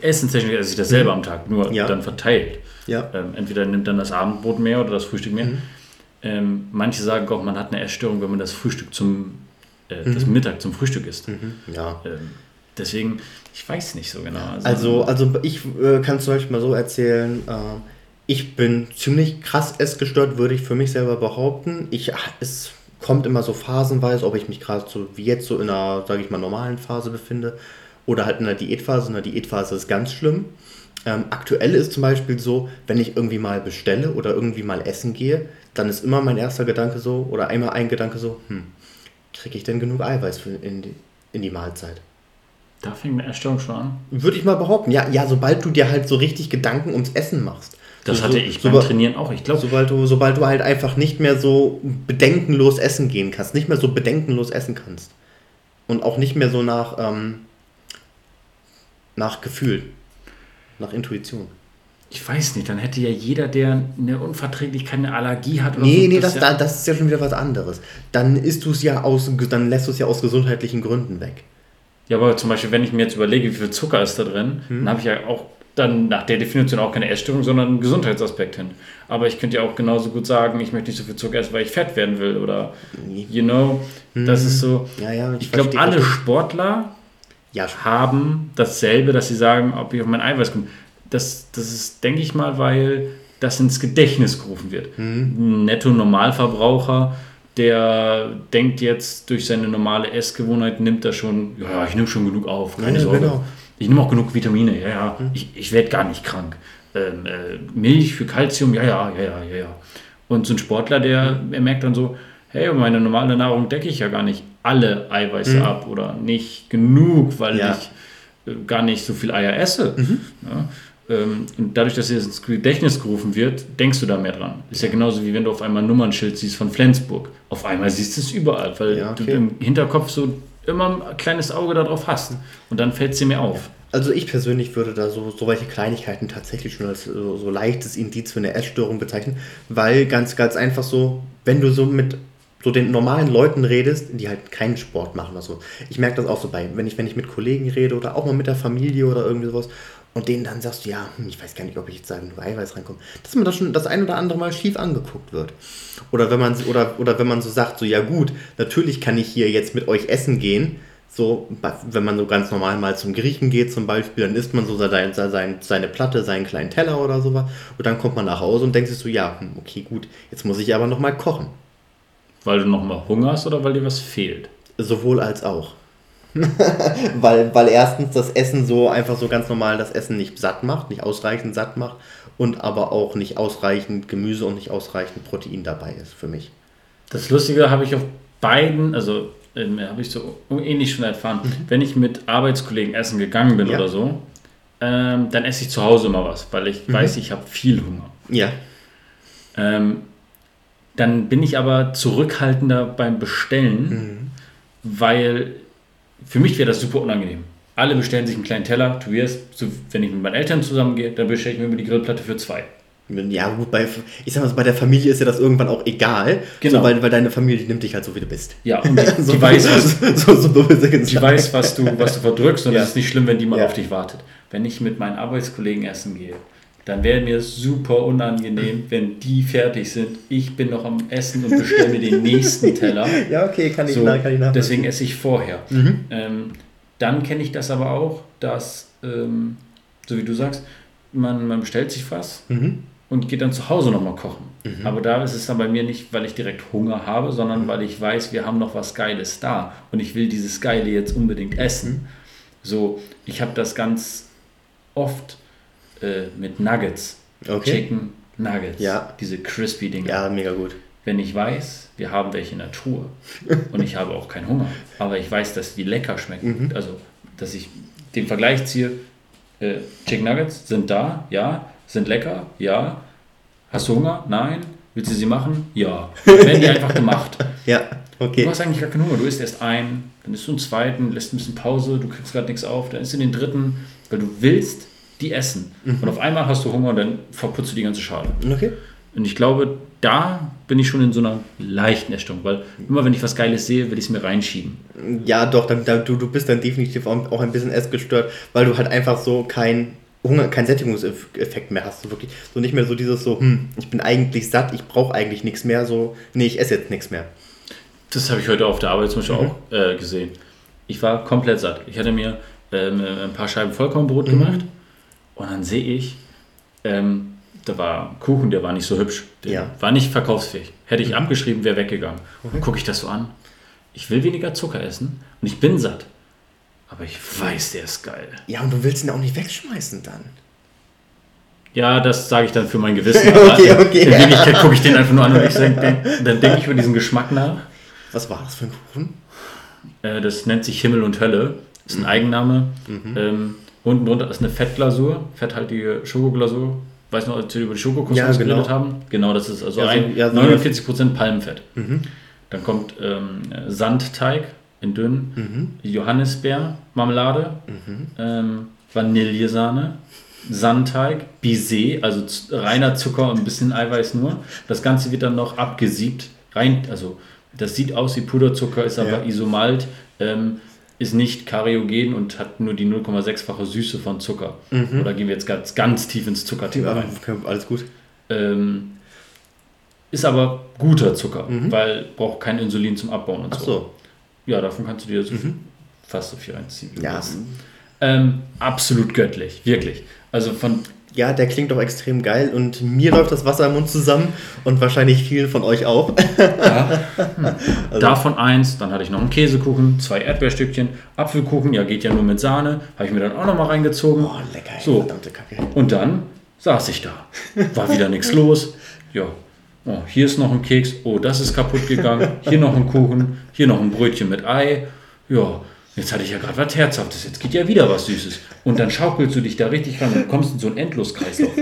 essenstechnisch esse ich das selber mhm. am Tag, nur ja. dann verteilt. Ja. Ähm, entweder nimmt dann das Abendbrot mehr oder das Frühstück mehr. Ähm, manche sagen auch, man hat eine Essstörung, wenn man das Frühstück zum, äh, mhm. das Mittag zum Frühstück isst. Mhm. Ja. Ähm, deswegen, ich weiß nicht so genau. Also, also, also ich äh, kann zum Beispiel mal so erzählen, äh, ich bin ziemlich krass essgestört, würde ich für mich selber behaupten. Ich, es kommt immer so phasenweise, ob ich mich gerade so wie jetzt so in einer, sage ich mal, normalen Phase befinde oder halt in einer Diätphase. In der Diätphase ist ganz schlimm. Ähm, aktuell ist zum Beispiel so, wenn ich irgendwie mal bestelle oder irgendwie mal essen gehe, dann ist immer mein erster Gedanke so, oder einmal ein Gedanke so, hm, kriege ich denn genug Eiweiß für in, die, in die Mahlzeit? Da fängt eine Erstörung schon an. Würde ich mal behaupten. Ja, ja, sobald du dir halt so richtig Gedanken ums Essen machst. Das so, hatte ich so, beim Trainieren auch. Ich glaube, sobald du, sobald du halt einfach nicht mehr so bedenkenlos essen gehen kannst, nicht mehr so bedenkenlos essen kannst. Und auch nicht mehr so nach, ähm, nach Gefühl, nach Intuition. Ich weiß nicht, dann hätte ja jeder, der eine Unverträglichkeit, eine Allergie hat oder Nee, so, nee, das, das, ja das ist ja schon wieder was anderes. Dann isst du es ja aus, dann lässt du es ja aus gesundheitlichen Gründen weg. Ja, aber zum Beispiel, wenn ich mir jetzt überlege, wie viel Zucker ist da drin, hm. dann habe ich ja auch dann nach der Definition auch keine Essstörung, sondern einen Gesundheitsaspekt hin. Aber ich könnte ja auch genauso gut sagen, ich möchte nicht so viel Zucker essen, weil ich fett werden will oder, you know, hm. das ist so. Ja, ja, ich, ich glaube, alle Sportler ja. haben dasselbe, dass sie sagen, ob ich auf mein Eiweiß komme. Das, das ist, denke ich mal, weil das ins Gedächtnis gerufen wird. Hm. Ein Netto-Normalverbraucher, der denkt jetzt durch seine normale Essgewohnheit, nimmt er schon, ja, ich nehme schon genug auf, keine ja, Sorge. Genau. Ich nehme auch genug Vitamine, ja, ja. Hm. Ich, ich werde gar nicht krank. Ähm, äh, Milch für Kalzium, ja, ja, ja, ja, ja, ja. Und so ein Sportler, der er merkt dann so, hey, meine normale Nahrung decke ich ja gar nicht alle Eiweiße mhm. ab oder nicht genug, weil ja. ich äh, gar nicht so viel Eier esse. Mhm. Ja, ähm, und dadurch, dass es ins Gedächtnis gerufen wird, denkst du da mehr dran. Ist ja genauso wie wenn du auf einmal ein Nummernschild siehst von Flensburg. Auf einmal siehst du es überall, weil ja, okay. du im Hinterkopf so immer ein kleines Auge darauf hast. Und dann fällt es dir mehr auf. Also ich persönlich würde da so, so welche Kleinigkeiten tatsächlich schon als so, so leichtes Indiz für eine Essstörung bezeichnen, weil ganz, ganz einfach so, wenn du so mit so den normalen Leuten redest, die halt keinen Sport machen oder so. Ich merke das auch so bei, wenn ich, wenn ich mit Kollegen rede oder auch mal mit der Familie oder irgendwie sowas und denen dann sagst du, ja, hm, ich weiß gar nicht, ob ich jetzt sagen, nur Eiweiß reinkomme, dass man das schon das ein oder andere Mal schief angeguckt wird. Oder wenn man oder, oder wenn man so sagt, so ja gut, natürlich kann ich hier jetzt mit euch essen gehen. So, wenn man so ganz normal mal zum Griechen geht zum Beispiel, dann isst man so seine, seine, seine Platte, seinen kleinen Teller oder sowas. Und dann kommt man nach Hause und denkt sich so, ja, hm, okay, gut, jetzt muss ich aber nochmal kochen. Weil du nochmal Hunger hast oder weil dir was fehlt? Sowohl als auch. *laughs* weil, weil erstens das Essen so einfach so ganz normal das Essen nicht satt macht, nicht ausreichend satt macht und aber auch nicht ausreichend Gemüse und nicht ausreichend Protein dabei ist für mich. Das Lustige habe ich auf beiden, also äh, habe ich so ähnlich schon erfahren, mhm. wenn ich mit Arbeitskollegen essen gegangen bin ja. oder so, ähm, dann esse ich zu Hause immer was, weil ich mhm. weiß, ich habe viel Hunger. Ja. Ähm, dann bin ich aber zurückhaltender beim Bestellen, mhm. weil für mich wäre das super unangenehm. Alle bestellen sich einen kleinen Teller. Tobias, wenn ich mit meinen Eltern zusammengehe, dann bestelle ich mir immer die Grillplatte für zwei. Ja, gut, bei, ich sag mal bei der Familie ist ja das irgendwann auch egal. Genau. So, weil, weil deine Familie nimmt dich halt so, wie du bist. Ja, *laughs* und die, so, die weiß, was, so, so die weiß was, du, was du verdrückst und ja. es ist nicht schlimm, wenn die mal ja. auf dich wartet. Wenn ich mit meinen Arbeitskollegen essen gehe, dann wäre mir super unangenehm, wenn die fertig sind. Ich bin noch am Essen und bestelle mir den nächsten *laughs* Teller. ja, okay, kann ich, so, kann ich Deswegen esse ich vorher. Mhm. Ähm, dann kenne ich das aber auch, dass, ähm, so wie du sagst, man, man bestellt sich was mhm. und geht dann zu Hause nochmal kochen. Mhm. Aber da ist es dann bei mir nicht, weil ich direkt Hunger habe, sondern mhm. weil ich weiß, wir haben noch was Geiles da und ich will dieses Geile jetzt unbedingt essen. Mhm. So, ich habe das ganz oft äh, mit Nuggets. Okay. Chicken Nuggets. Ja. Diese crispy Dinger. Ja, mega gut. Wenn ich weiß, wir haben welche in der Truhe *laughs* und ich habe auch keinen Hunger, aber ich weiß, dass die lecker schmecken. Mhm. Also, dass ich den Vergleich ziehe, äh, Chicken Nuggets sind da, ja. Sind lecker, ja. Hast du Hunger? Nein. Willst du sie machen? Ja. Dann werden die einfach gemacht. *laughs* ja, okay. Du hast eigentlich gar keinen Hunger. Du isst erst einen, dann isst du einen zweiten, lässt ein bisschen Pause, du kriegst gerade nichts auf, dann isst du den dritten, weil du willst die essen. Mhm. Und auf einmal hast du Hunger und dann verputzt du die ganze Schale. Okay. Und ich glaube, da bin ich schon in so einer leichten Erstörung, weil immer wenn ich was Geiles sehe, will ich es mir reinschieben. Ja, doch, dann, dann, du, du bist dann definitiv auch ein bisschen essgestört, weil du halt einfach so kein Hunger, keinen Sättigungseffekt mehr hast. So wirklich, so nicht mehr so dieses so, hm, ich bin eigentlich satt, ich brauche eigentlich nichts mehr, so, nee, ich esse jetzt nichts mehr. Das habe ich heute auf der Arbeit zum Beispiel mhm. auch äh, gesehen. Ich war komplett satt. Ich hatte mir ähm, ein paar Scheiben Vollkornbrot Mhm. gemacht. Und dann sehe ich, ähm, da war ein Kuchen, der war nicht so hübsch. Der Ja. Mhm. war nicht verkaufsfähig. Hätte ich abgeschrieben, wäre weggegangen. Okay. Gucke ich das so an. Ich will weniger Zucker essen und ich bin satt. Aber ich weiß, der ist geil. Ja, und du willst ihn auch nicht wegschmeißen dann. Ja, das sage ich dann für mein Gewissen. *laughs* Okay, aber okay. In Wirklichkeit gucke ich den einfach nur an und ich denk, dann denke ich über diesen Geschmack nach. Was war das für ein Kuchen? Äh, das nennt sich Himmel und Hölle. Ist ein Eigenname. Mhm. Ähm, unten drunter ist eine Fettglasur, fetthaltige Schokoglasur. Weißt du noch, als wir über die Schokokuss Ja, genau. geredet haben? Genau, das ist also Ja, so- ein, ja, so- 49% Palmfett. Mhm. Dann kommt ähm, Sandteig in dünn, Mhm. Johannisbeer, Marmelade, ähm, Vanillesahne, Sandteig, Bisee, also reiner Zucker und ein bisschen Eiweiß nur. Das Ganze wird dann noch abgesiebt. Rein, also das sieht aus wie Puderzucker, ist aber Ja. isomalt, ähm, ist nicht kariogen und hat nur die 0,6-fache Süße von Zucker. Oder gehen wir jetzt ganz, ganz tief ins Zuckerthema rein. okay, alles gut. Ähm, ist aber guter Zucker, weil braucht kein Insulin zum Abbauen und Mhm. Ach so. so. Mhm. Ja, davon kannst du dir so fast so viel reinziehen. Ja. Ähm, absolut göttlich, wirklich. Also von Ja, der klingt doch extrem geil und mir läuft das Wasser im Mund zusammen und wahrscheinlich vielen von euch auch. *laughs* Also davon eins, dann hatte ich noch einen Käsekuchen, zwei Erdbeerstückchen, Apfelkuchen, ja geht ja nur mit Sahne, habe ich mir dann auch noch mal reingezogen. Boah, lecker, So. verdammte Kacke. Und dann saß ich da. War wieder nichts los. Ja. Oh, hier ist noch ein Keks. Oh, das ist kaputt gegangen. Hier noch ein Kuchen. Hier noch ein Brötchen mit Ei. Ja, jetzt hatte ich ja gerade was Herzhaftes. Jetzt geht ja wieder was Süßes. Und dann schaukelst du dich da richtig ran und kommst in so einen Endloskreislauf.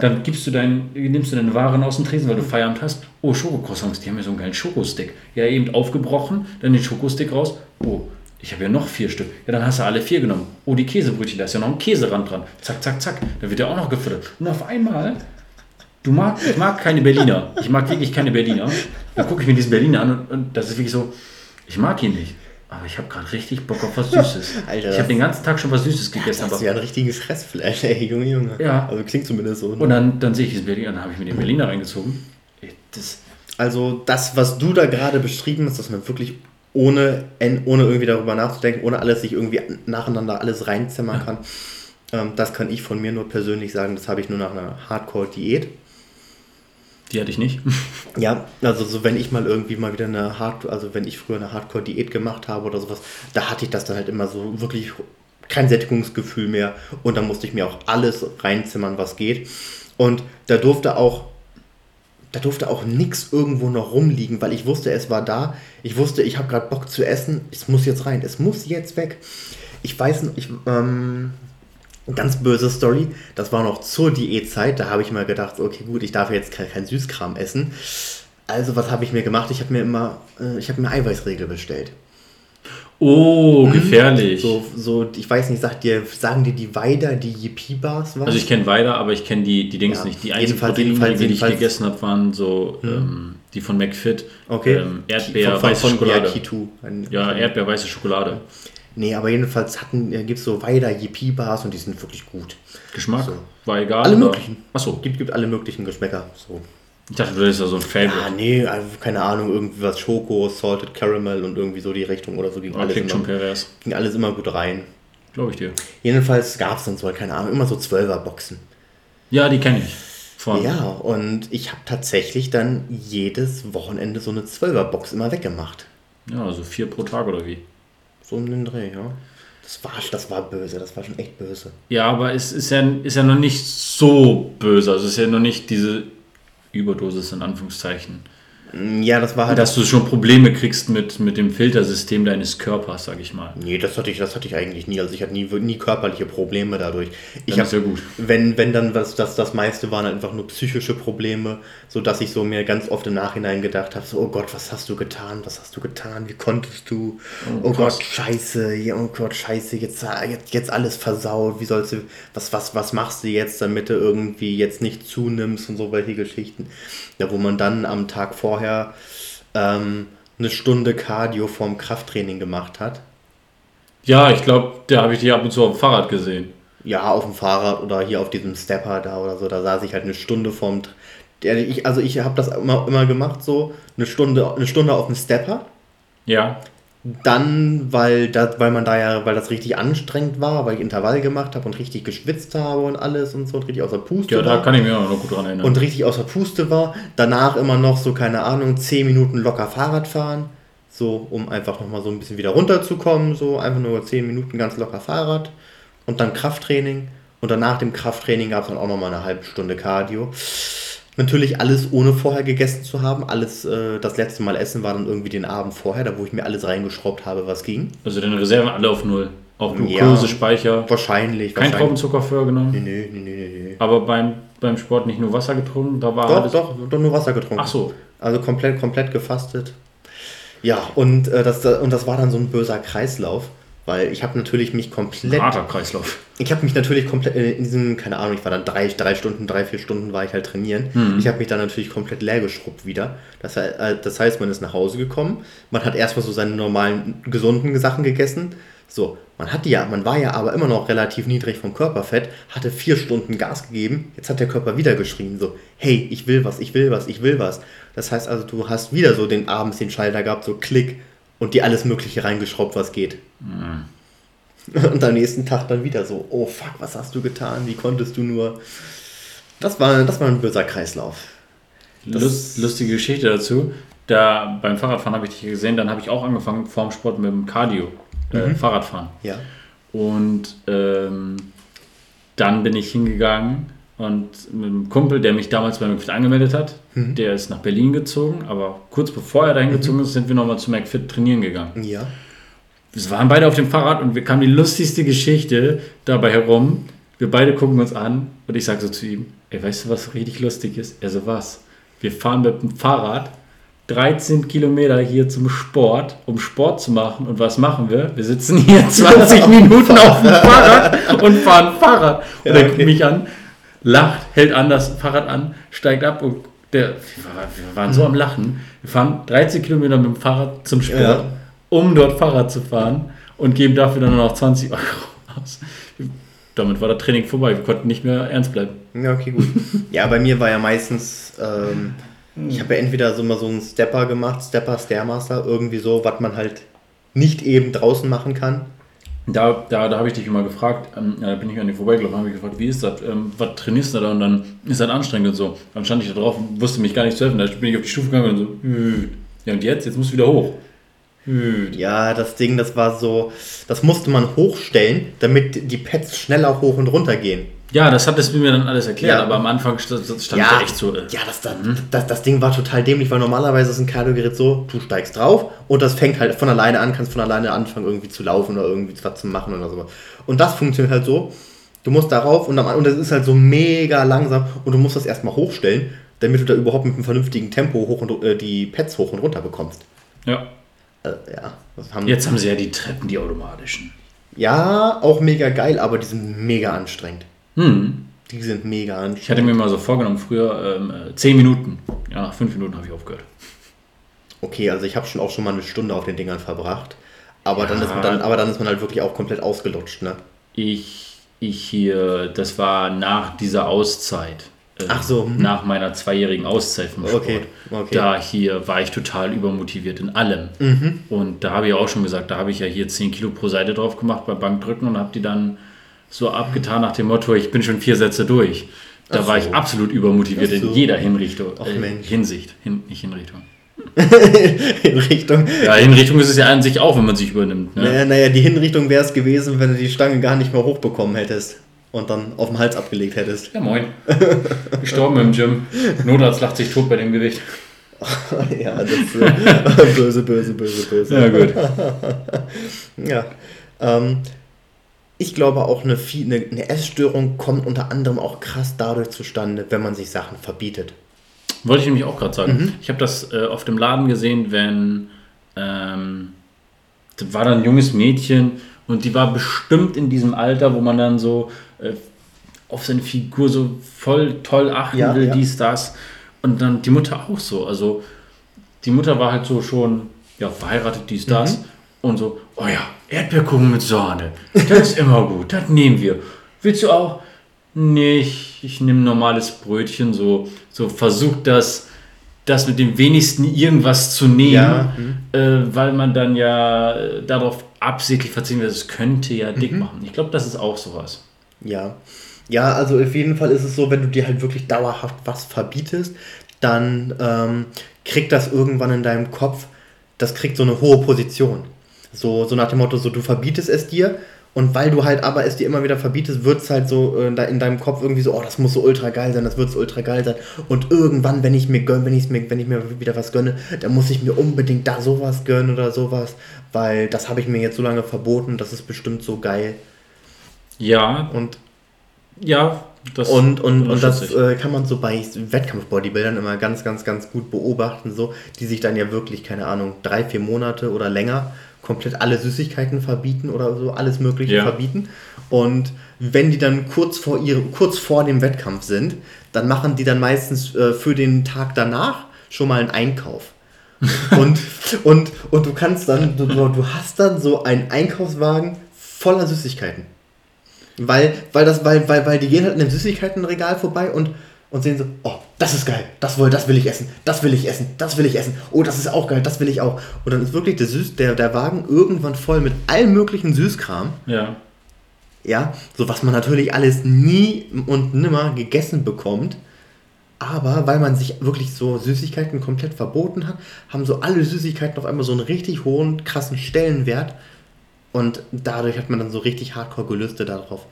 Dann gibst du dein, nimmst du deine Waren aus dem Tresen, weil du Feierabend hast. Oh, Schokocroissants, die haben ja so einen geilen Schokostick. Ja, eben aufgebrochen, dann den Schokostick raus. Oh, ich habe ja noch vier Stück. Ja, dann hast du alle vier genommen. Oh, die Käsebrötchen, da ist ja noch ein Käserand dran. Zack, zack, zack. Da wird ja auch noch gefüttert. Und auf einmal, du mag, ich mag keine Berliner. Ich mag wirklich keine Berliner. Dann gucke ich mir diesen Berliner an und, und das ist wirklich so, ich mag ihn nicht. Aber ich habe gerade richtig Bock auf was Süßes. *laughs* Alter, ich habe den ganzen Tag schon was Süßes gegessen. Das ist ja ein richtiges Fressfleisch, ey, Junge, Junge. Ja. Also klingt zumindest so. ne? und dann, dann sehe ich diesen Berliner, dann habe ich mir den Berliner reingezogen. Das, Also das, was du da gerade beschrieben hast, dass man wirklich ohne, ohne irgendwie darüber nachzudenken, ohne alles sich irgendwie nacheinander alles reinzimmern kann, ähm, das kann ich von mir nur persönlich sagen, das habe ich nur nach einer Hardcore-Diät. Die hatte ich nicht. *laughs* Ja, also so wenn ich mal irgendwie mal wieder eine Hard, also wenn ich früher eine Hardcore-Diät gemacht habe oder sowas, da hatte ich das dann halt immer so wirklich kein Sättigungsgefühl mehr und da musste ich mir auch alles reinzimmern, was geht. Und da durfte auch, da durfte auch nichts irgendwo noch rumliegen, weil ich wusste, es war da. Ich wusste, ich habe gerade Bock zu essen. Es muss jetzt rein. Es muss jetzt weg. Ich weiß nicht, ich, ähm, ganz böse Story. Das war noch zur Diätzeit. Da habe ich mal gedacht, okay, gut, ich darf jetzt kein, kein Süßkram essen. Also, was habe ich mir gemacht? Ich habe mir immer, äh, ich habe mir Eiweißregel bestellt. Oh, gefährlich. So, so, ich weiß nicht, sagt dir, sagen dir die Weider, die Yippie-Bars was? Also ich kenne Weider, aber ich kenne die, die Dings Ja. nicht. Die einzigen Proteinriegel, jedenfalls- die ich gegessen habe, waren so ähm, die von McFit. okay. Ähm, Erdbeer, von, von, weiße von Schokolade. Ja, Kitu. Ja, Erdbeer, weiße Schokolade. Nee, aber jedenfalls hatten, äh, gibt es so Weider Yippie-Bars und die sind wirklich gut. Geschmack? So. War egal. Alle oder? möglichen. Achso, Gibt, gibt alle möglichen Geschmäcker. So. ich dachte, du hättest ja so ein Ja, Favorite. nee, also keine Ahnung, irgendwie was Schoko, Salted Caramel und irgendwie so die Richtung oder so ging, Oh, alles, klingt schon immer, pervers. ging alles immer gut rein. Glaube ich dir. Jedenfalls gab es dann so, keine Ahnung, immer so Zwölferboxen. Ja, die kenne ich. Von. Ja, und ich habe tatsächlich dann jedes Wochenende so eine Zwölferbox immer weggemacht. ja, also vier pro Tag oder wie? So um den Dreh, ja. Das war, das war böse, das war schon echt böse. Ja, aber es ist ja, ist ja noch nicht so böse. Also es ist ja noch nicht diese Überdosis in Anführungszeichen. Ja, das war halt. Dass du schon Probleme kriegst mit, mit dem Filtersystem deines Körpers, sag ich mal. Nee, das hatte ich, das hatte ich eigentlich nie. Also ich hatte nie, nie körperliche Probleme dadurch. Ich Dann ist hab, ja gut. Wenn, wenn dann was, das, das meiste waren einfach nur psychische Probleme, so dass ich so mir ganz oft im Nachhinein gedacht habe, so, oh Gott, was hast du getan? Was hast du getan? Wie konntest du? Oh, Oh. Gott, scheiße, oh Gott, scheiße, jetzt, jetzt, jetzt alles versaut. Wie sollst du, was, was, was machst du jetzt, damit du irgendwie jetzt nicht zunimmst und so welche Geschichten. Ja, wo man dann am Tag vorher ähm, eine Stunde Cardio vorm Krafttraining gemacht hat. Ja, ich glaube, da habe ich dich ab und zu auf dem Fahrrad gesehen. Ja, auf dem Fahrrad oder hier auf diesem Stepper da oder so, da saß ich halt eine Stunde vorm. Ich, also ich habe das immer, immer gemacht, so eine Stunde, eine Stunde auf dem Stepper, Ja. Dann, weil, das, weil man da ja, weil das richtig anstrengend war, weil ich Intervall gemacht habe und richtig geschwitzt habe und alles und so und richtig außer Puste Ja, war. da kann ich mich auch noch gut dran erinnern. und richtig außer Puste war. Danach immer noch so, keine Ahnung, 10 Minuten locker Fahrrad fahren. So, um einfach nochmal so ein bisschen wieder runterzukommen. So, einfach nur 10 Minuten ganz locker Fahrrad. Und dann Krafttraining. Und danach dem Krafttraining gab es dann auch nochmal eine halbe Stunde Cardio. Natürlich alles ohne vorher gegessen zu haben. Alles, äh, das letzte Mal essen war dann irgendwie den Abend vorher, da wo ich mir alles reingeschraubt habe, was ging. also deine Reserven alle auf Null. Auch Ja. Glucose, Speicher. Wahrscheinlich. Kein. Traubenzucker vorher genommen. Nee, nee, nee, nee, nee. Aber beim, beim Sport nicht nur Wasser getrunken, da war Doch, doch, doch nur Wasser getrunken. Ach so. Also komplett, komplett gefastet. Ja, und, äh, das, und das war dann so ein böser Kreislauf, weil ich habe natürlich mich komplett, Harter Kreislauf. ich habe mich natürlich komplett äh, in diesem, keine Ahnung, ich war dann drei, drei Stunden, drei, vier Stunden war ich halt trainieren. Ich habe mich dann natürlich komplett leer geschrubbt wieder. Das, äh, das heißt, man ist nach Hause gekommen, man hat erstmal so seine normalen, gesunden Sachen gegessen. So, man hatte ja, man war ja aber immer noch relativ niedrig vom Körperfett, hatte vier Stunden Gas gegeben, jetzt hat der Körper wieder geschrien, so, hey, ich will was, ich will was, ich will was. Das heißt also, du hast wieder so den abends den Schalter gehabt, so Klick und dir alles Mögliche reingeschraubt, was geht. *laughs* Und am nächsten Tag dann wieder so, oh fuck, was hast du getan? Wie konntest du nur? Das war, das war ein böser Kreislauf. Lust, lustige Geschichte dazu. Da beim Fahrradfahren habe ich dich gesehen, dann habe ich auch angefangen vorm Sport mit dem Cardio, äh, Mhm. Fahrradfahren. Ja. Und ähm, dann bin ich hingegangen und mit einem Kumpel, der mich damals bei McFit angemeldet hat, Mhm. der ist nach Berlin gezogen, aber kurz bevor er dahin gezogen ist, sind wir nochmal zu McFit trainieren gegangen. Ja. Wir waren beide auf dem Fahrrad und wir kamen die lustigste Geschichte dabei herum. Wir beide gucken uns an und ich sage so zu ihm, ey, weißt du, was richtig lustig ist? Er so, was? Wir fahren mit dem Fahrrad 13 Kilometer hier zum Sport, um Sport zu machen. Und was machen wir? Wir sitzen hier *laughs* 20 Minuten auf dem Fahrrad und fahren Fahrrad. Und Ja, er okay. guckt mich an, lacht, hält an das Fahrrad an, steigt ab und der, wir waren so am Lachen. Wir fahren 13 Kilometer mit dem Fahrrad zum Sport, Ja. Um dort Fahrrad zu fahren und geben dafür dann noch 20 Euro aus. Damit war das Training vorbei. Wir konnten nicht mehr ernst bleiben. Ja, okay, gut. ja, bei mir war ja meistens, ähm, ich habe ja entweder so mal so einen Stepper gemacht, Stepper, Stairmaster, irgendwie so, was man halt nicht eben draußen machen kann. Da, da, da habe ich dich immer gefragt, ähm, da bin ich an dir vorbeigelaufen, habe ich gefragt, wie ist das, ähm, was trainierst du da? Und dann ist das anstrengend und so. Dann stand ich da drauf und wusste mich gar nicht zu helfen. Da bin ich auf die Stufe gegangen und so, "Hm, ja und jetzt? Jetzt musst du wieder hoch. Hm, Ja, das Ding, das war so, das musste man hochstellen, damit die Pads schneller hoch und runter gehen. Ja, das hat es mir dann alles erklärt, Ja. aber am Anfang stand, ich da echt so. Äh, ja das, das, das, das Ding war total dämlich, weil normalerweise ist ein Kardiogerät so, du steigst drauf und das fängt halt von alleine an, kannst von alleine anfangen irgendwie zu laufen oder irgendwie was zu machen oder so. Und das funktioniert halt so, du musst darauf und, am- und das ist halt so mega langsam und du musst das erstmal hochstellen, damit du da überhaupt mit einem vernünftigen Tempo hoch und, äh, die Pads hoch und runter bekommst. ja. Äh, ja, haben, Jetzt haben sie ja die Treppen, die automatischen. ja, auch mega geil, aber die sind mega anstrengend. Hm. Die sind mega anstrengend. Ich hatte mir mal so vorgenommen, früher ähm, äh, 10 Minuten. Ja, nach 5 Minuten habe ich aufgehört. Okay, also ich habe schon auch schon mal eine Stunde auf den Dingern verbracht. Aber, dann Ja. ist man dann, aber dann ist man halt wirklich auch komplett ausgelutscht, ne? Ich, ich hier, das war nach dieser Auszeit. Äh, Ach so, mhm. Nach meiner zweijährigen Auszeit vom Sport. Okay, okay. Da hier war ich total übermotiviert in allem. Mhm. Und da habe ich auch schon gesagt, da habe ich ja hier 10 Kilo pro Seite drauf gemacht bei Bankdrücken und habe die dann so abgetan nach dem Motto, ich bin schon vier Sätze durch. Da Ach war so. ich absolut übermotiviert so. in jeder Hinrichtung. Ach äh. Hinsicht, hin, nicht Hinrichtung. *laughs* In Richtung. Ja, Hinrichtung ist es ja an sich auch, wenn man sich übernimmt. Ne? Naja, naja, die Hinrichtung wäre es gewesen, wenn du die Stange gar nicht mehr hochbekommen hättest. Und dann auf dem Hals abgelegt hättest. Ja, moin. Gestorben im Gym. Notarzt lacht sich tot bei dem Gewicht. *laughs* ja, das äh, *laughs* böse, böse, böse, böse. Ja, gut. *laughs* Ja. Ähm, ich glaube auch, eine, eine, eine Essstörung kommt unter anderem auch krass dadurch zustande, wenn man sich Sachen verbietet. Wollte ich nämlich auch gerade sagen. Mhm. Ich habe das äh, auf dem Laden gesehen, wenn ähm, da war da ein junges Mädchen und die war bestimmt in diesem Alter, wo man dann so äh, auf seine Figur so voll toll achten Ja, will, ja. dies, das. Und dann die Mutter auch so. Also die Mutter war halt so schon ja, verheiratet, dies, das. Mhm. Und so, oh ja, Erdbeerkuchen mit Sahne. Das ist immer gut, das nehmen wir. Willst du auch? Nee, ich, ich nehme normales Brötchen, so, so versucht das das mit dem wenigsten irgendwas zu nehmen, Ja, äh, weil man dann ja äh, darauf absichtlich verzichten will, es könnte ja dick machen. Ich glaube, das ist auch sowas. Ja. Ja, also auf jeden Fall ist es so, wenn du dir halt wirklich dauerhaft was verbietest, dann ähm, kriegt das irgendwann in deinem Kopf, das kriegt so eine hohe Position. So, so nach dem Motto, so du verbietest es dir und weil du halt aber es dir immer wieder verbietest, wird es halt so äh, in deinem Kopf irgendwie so, oh, das muss so ultra geil sein, das wird so ultra geil sein. Und irgendwann, wenn ich mir gönn, wenn ich mir, wenn ich mir wieder was gönne, dann muss ich mir unbedingt da sowas gönnen oder sowas, weil das habe ich mir jetzt so lange verboten, das ist bestimmt so geil. Ja, Und ja, das und, und, und das äh, kann man so bei Wettkampf-Bodybuildern immer ganz, ganz, ganz gut beobachten, so, die sich dann ja wirklich, keine Ahnung, drei, vier Monate oder länger komplett alle Süßigkeiten verbieten oder so, alles Mögliche Ja. verbieten. Und wenn die dann kurz vor ihrem, kurz vor dem Wettkampf sind, dann machen die dann meistens äh, für den Tag danach schon mal einen Einkauf. *laughs* und, und, und du kannst dann, du, du hast dann so einen Einkaufswagen voller Süßigkeiten. Weil, weil, das, weil, weil, weil die gehen halt in dem Süßigkeitenregal vorbei und, und sehen so, oh, das ist geil, das will, das will ich essen, das will ich essen, das will ich essen, oh, das ist auch geil, das will ich auch. Und dann ist wirklich der, Süß, der, der Wagen irgendwann voll mit allem möglichen Süßkram, Ja. ja, so was man natürlich alles nie und nimmer gegessen bekommt. Aber weil man sich wirklich so Süßigkeiten komplett verboten hat, haben so alle Süßigkeiten auf einmal so einen richtig hohen, krassen Stellenwert. Und dadurch hat man dann so richtig hardcore Gelüste darauf.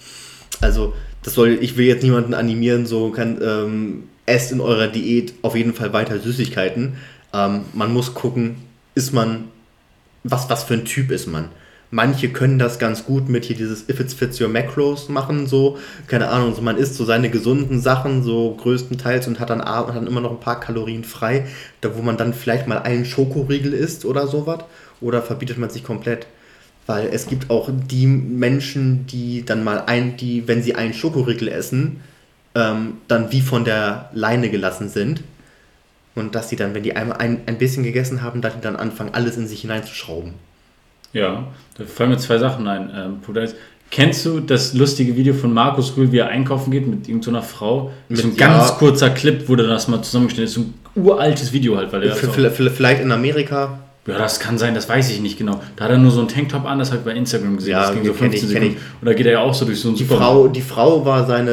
Also, das soll, ich will jetzt niemanden animieren, so kann, ähm, esst in eurer Diät auf jeden Fall weiter Süßigkeiten. Ähm, man muss gucken, ist man, was, was für ein Typ ist man. Manche können das ganz gut mit hier dieses If it's fits your macros machen, so, keine Ahnung, so man isst so seine gesunden Sachen so größtenteils und hat dann, hat dann immer noch ein paar Kalorien frei, da wo man dann vielleicht mal einen Schokoriegel isst oder sowas, oder verbietet man sich komplett. Weil es gibt auch die Menschen, die dann mal ein, die, wenn sie einen Schokoriegel essen, ähm, dann wie von der Leine gelassen sind. Und dass sie dann, wenn die einmal ein, ein bisschen gegessen haben, dass die dann anfangen, alles in sich hineinzuschrauben. Ja, da fallen mir zwei Sachen ein. Ähm, kennst du das lustige Video von Markus Rühl, wie er einkaufen geht mit irgendeiner Frau? Mit- so ein ja. ganz kurzer Clip wurde das mal zusammengestellt. ist. So ein uraltes Video halt, weil er das Vielleicht in Amerika. Ja, das kann sein, das weiß ich nicht genau. Da hat er nur so einen Tanktop an, das habe ich bei Instagram gesehen. Ja, das ging so kenn 15 ich, Sekunden. Und da geht er ja auch so durch so einen Die Supermarkt. Frau, die Frau war seine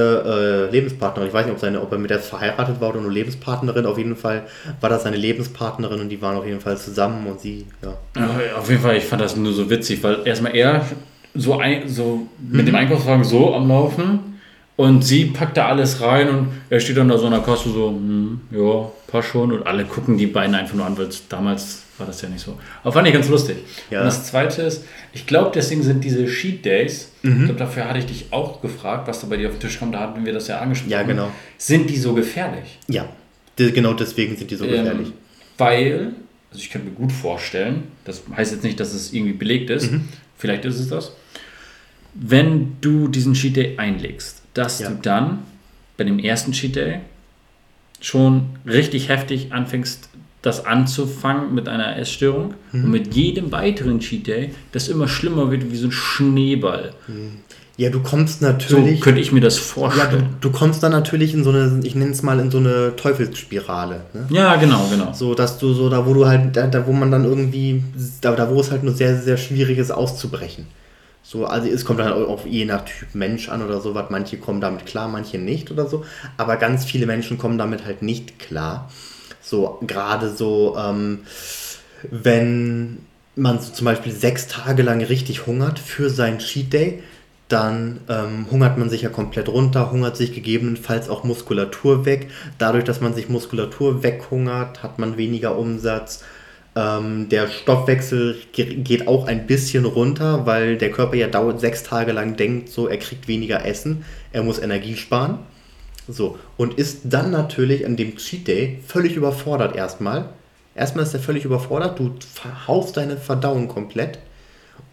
äh, Lebenspartnerin. Ich weiß nicht, ob, seine, ob er mit der verheiratet war oder nur Lebenspartnerin. Auf jeden Fall war das seine Lebenspartnerin und die waren auf jeden Fall zusammen und sie, ja. Ja, auf jeden Fall, ich fand das nur so witzig, weil erstmal er so, ein, so mit Mhm. dem Einkaufswagen so am Laufen und sie packt da alles rein und er steht dann da so an der Kasse so, hm, ja, passt schon und alle gucken die beiden einfach nur an, weil es- damals war das ja nicht so. Aber fand ich ganz lustig. Ja. Und das zweite ist, ich glaube, deswegen sind diese Cheat Days, Mhm. ich glaube, dafür hatte ich dich auch gefragt, was da bei dir auf den Tisch kommt, da hatten wir das ja angesprochen. Ja, genau. Sind die so gefährlich? Ja, genau deswegen sind die so gefährlich. Ähm, weil, also ich könnte mir gut vorstellen, das heißt jetzt nicht, dass es irgendwie belegt ist, Mhm. vielleicht ist es das, wenn du diesen Cheat Day einlegst, dass Ja. du dann bei dem ersten Cheat Day schon richtig heftig anfängst, das anzufangen mit einer Essstörung Mhm. und mit jedem weiteren Cheat Day das immer schlimmer wird wie so ein Schneeball. Ja, du kommst So natürlich. könnte ich mir das ja, du, vorstellen. du kommst dann natürlich in so eine, ich nenne es mal in so eine Teufelsspirale. Ne? Ja, genau, genau. So, dass du so, da wo du halt, da, da wo man dann irgendwie, da, da wo es halt nur sehr, sehr schwierig ist auszubrechen. So, also es kommt dann auch je nach Typ Mensch an oder sowas. Manche kommen damit klar, manche nicht oder so. Aber ganz viele Menschen kommen damit halt nicht klar. So, gerade so, ähm, wenn man so zum Beispiel sechs Tage lang richtig hungert für seinen Cheat Day, dann ähm, hungert man sich ja komplett runter, hungert sich gegebenenfalls auch Muskulatur weg. Dadurch, dass man sich Muskulatur weghungert, hat man weniger Umsatz. Ähm, der Stoffwechsel ge geht auch ein bisschen runter, weil der Körper ja dauert sechs Tage lang denkt, so er kriegt weniger Essen, er muss Energie sparen. So, und ist dann natürlich an dem Cheat Day völlig überfordert erstmal. Erstmal ist er völlig überfordert, du verhaust deine Verdauung komplett.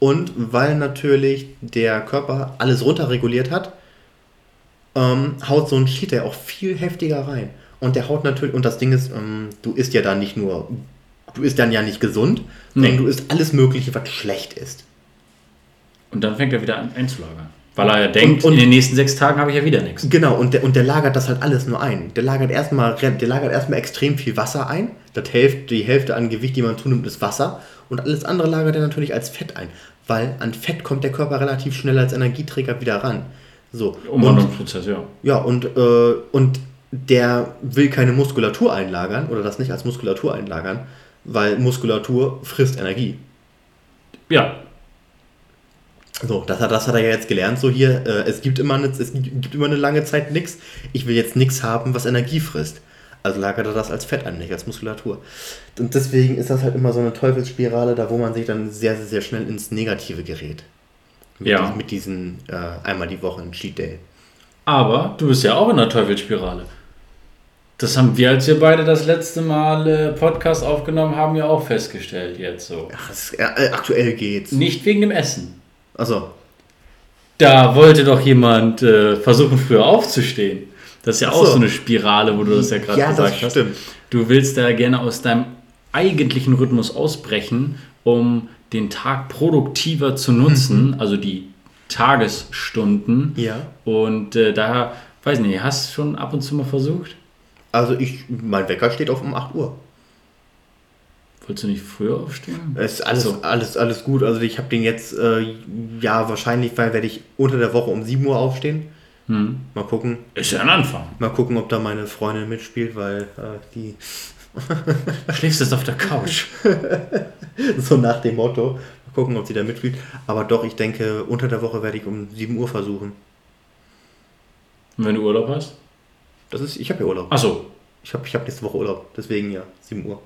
Und weil natürlich der Körper alles runterreguliert hat, ähm, haut so ein Cheat Day auch viel heftiger rein. Und der haut natürlich, und das Ding ist, ähm, du isst ja dann nicht nur, du isst dann ja nicht gesund, Nee. denn du isst alles Mögliche, was schlecht ist. Und dann fängt er wieder an einzulagern. Weil er ja denkt, Und- und- in den nächsten sechs Tagen habe ich ja wieder nichts. Genau, und der, und der lagert das halt alles nur ein. Der lagert erstmal der lagert erstmal extrem viel Wasser ein. Das Hälfte, die Hälfte an Gewicht, die man zunimmt, ist Wasser. Und alles andere lagert er natürlich als Fett ein. Weil an Fett kommt der Körper relativ schnell als Energieträger wieder ran. So. Umwandlungsprozess, ja. ja, und, äh, und der will keine Muskulatur einlagern oder das nicht als Muskulatur einlagern, weil Muskulatur frisst Energie. Ja, So, das hat, das hat er ja jetzt gelernt. So hier, äh, es, gibt immer eine, es gibt immer eine lange Zeit nichts. Ich will jetzt nichts haben, was Energie frisst. Also lagert er das als Fett an, nicht als Muskulatur. Und deswegen ist das halt immer so eine Teufelsspirale, da wo man sich dann sehr, sehr, sehr schnell ins Negative gerät. Mit, Ja. diesen- mit diesen äh, einmal die Woche ein Cheat Day. aber du bist ja auch in der Teufelsspirale. Das haben wir, als wir beide das letzte Mal äh, Podcast aufgenommen haben, ja auch festgestellt jetzt so. Ach, es, äh, äh, aktuell geht's. Nicht wegen dem Essen. Also, Da wollte doch jemand äh, versuchen, früher aufzustehen. Das ist ja Ach auch so. eine Spirale, wo du das ja gerade ja, gesagt das hast. stimmt. Du willst da gerne aus deinem eigentlichen Rhythmus ausbrechen, um den Tag produktiver zu nutzen, also die Tagesstunden. Ja. Und äh, daher, weiß nicht, hast du schon ab und zu mal versucht? Also ich, mein Wecker steht auf um 8 Uhr. Wolltest du nicht früher aufstehen? Es ist alles, So. alles, alles gut. Also ich habe den jetzt, äh, ja, wahrscheinlich, weil werde ich unter der Woche um 7 Uhr aufstehen. Hm. Mal gucken. Ist ja ein Anfang. Mal gucken, ob da meine Freundin mitspielt, weil äh, die Schläfst jetzt auf der Couch. *laughs* so nach dem Motto. Mal gucken, ob sie da mitspielt. Aber doch, ich denke, unter der Woche werde ich um 7 Uhr versuchen. Und wenn du Urlaub hast? Das ist, ich habe ja Urlaub. Achso. Ich habe ich hab nächste Woche Urlaub. Deswegen ja, 7 Uhr.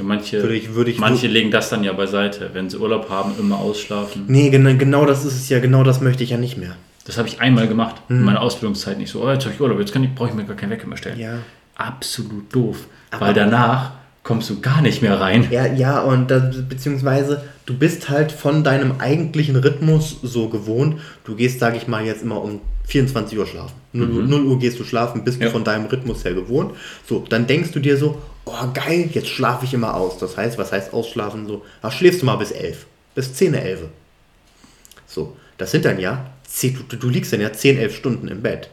Ja, manche, Würde ich, würde ich manche legen das dann ja beiseite. Wenn sie Urlaub haben, immer ausschlafen. Nee, genau, genau das ist es ja. Genau das möchte ich ja nicht mehr. Das habe ich einmal gemacht. Mhm. In meiner Ausbildungszeit nicht so. Oh, jetzt habe ich Urlaub, jetzt kann ich, brauche ich mir gar keinen Wecker mehr stellen. Ja. Absolut doof. Aber- weil danach kommst du gar nicht mehr rein. Ja, ja, und das, beziehungsweise du bist halt von deinem eigentlichen Rhythmus so gewohnt. Du gehst, sage ich mal, jetzt immer um 24 Uhr schlafen. 0, Uhr- 0 Uhr gehst du schlafen, bist Ja. du von deinem Rhythmus her gewohnt. So, dann denkst du dir so, oh geil, jetzt schlafe ich immer aus. Das heißt, was heißt ausschlafen? So, ach, schläfst du mal bis 11. Bis 10, 11. So, das sind dann ja, 10, du, du liegst dann ja 10, 11 Stunden im Bett.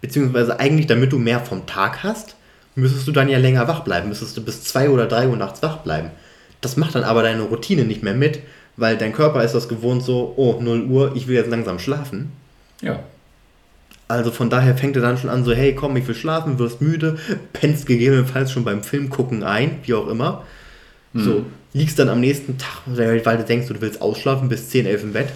Beziehungsweise eigentlich, damit du mehr vom Tag hast, müsstest du dann ja länger wach bleiben. Müsstest du bis 2 oder 3 Uhr nachts wach bleiben. Das macht dann aber deine Routine nicht mehr mit, weil dein Körper ist das gewohnt so, oh, 0 Uhr, ich will jetzt langsam schlafen. Ja. Also von daher fängt er dann schon an so, hey, komm, ich will schlafen, wirst müde, pennst gegebenenfalls schon beim Film gucken ein, wie auch immer. So, liegst dann am nächsten Tag, weil du denkst, du willst ausschlafen bis 10, 11 im Bett.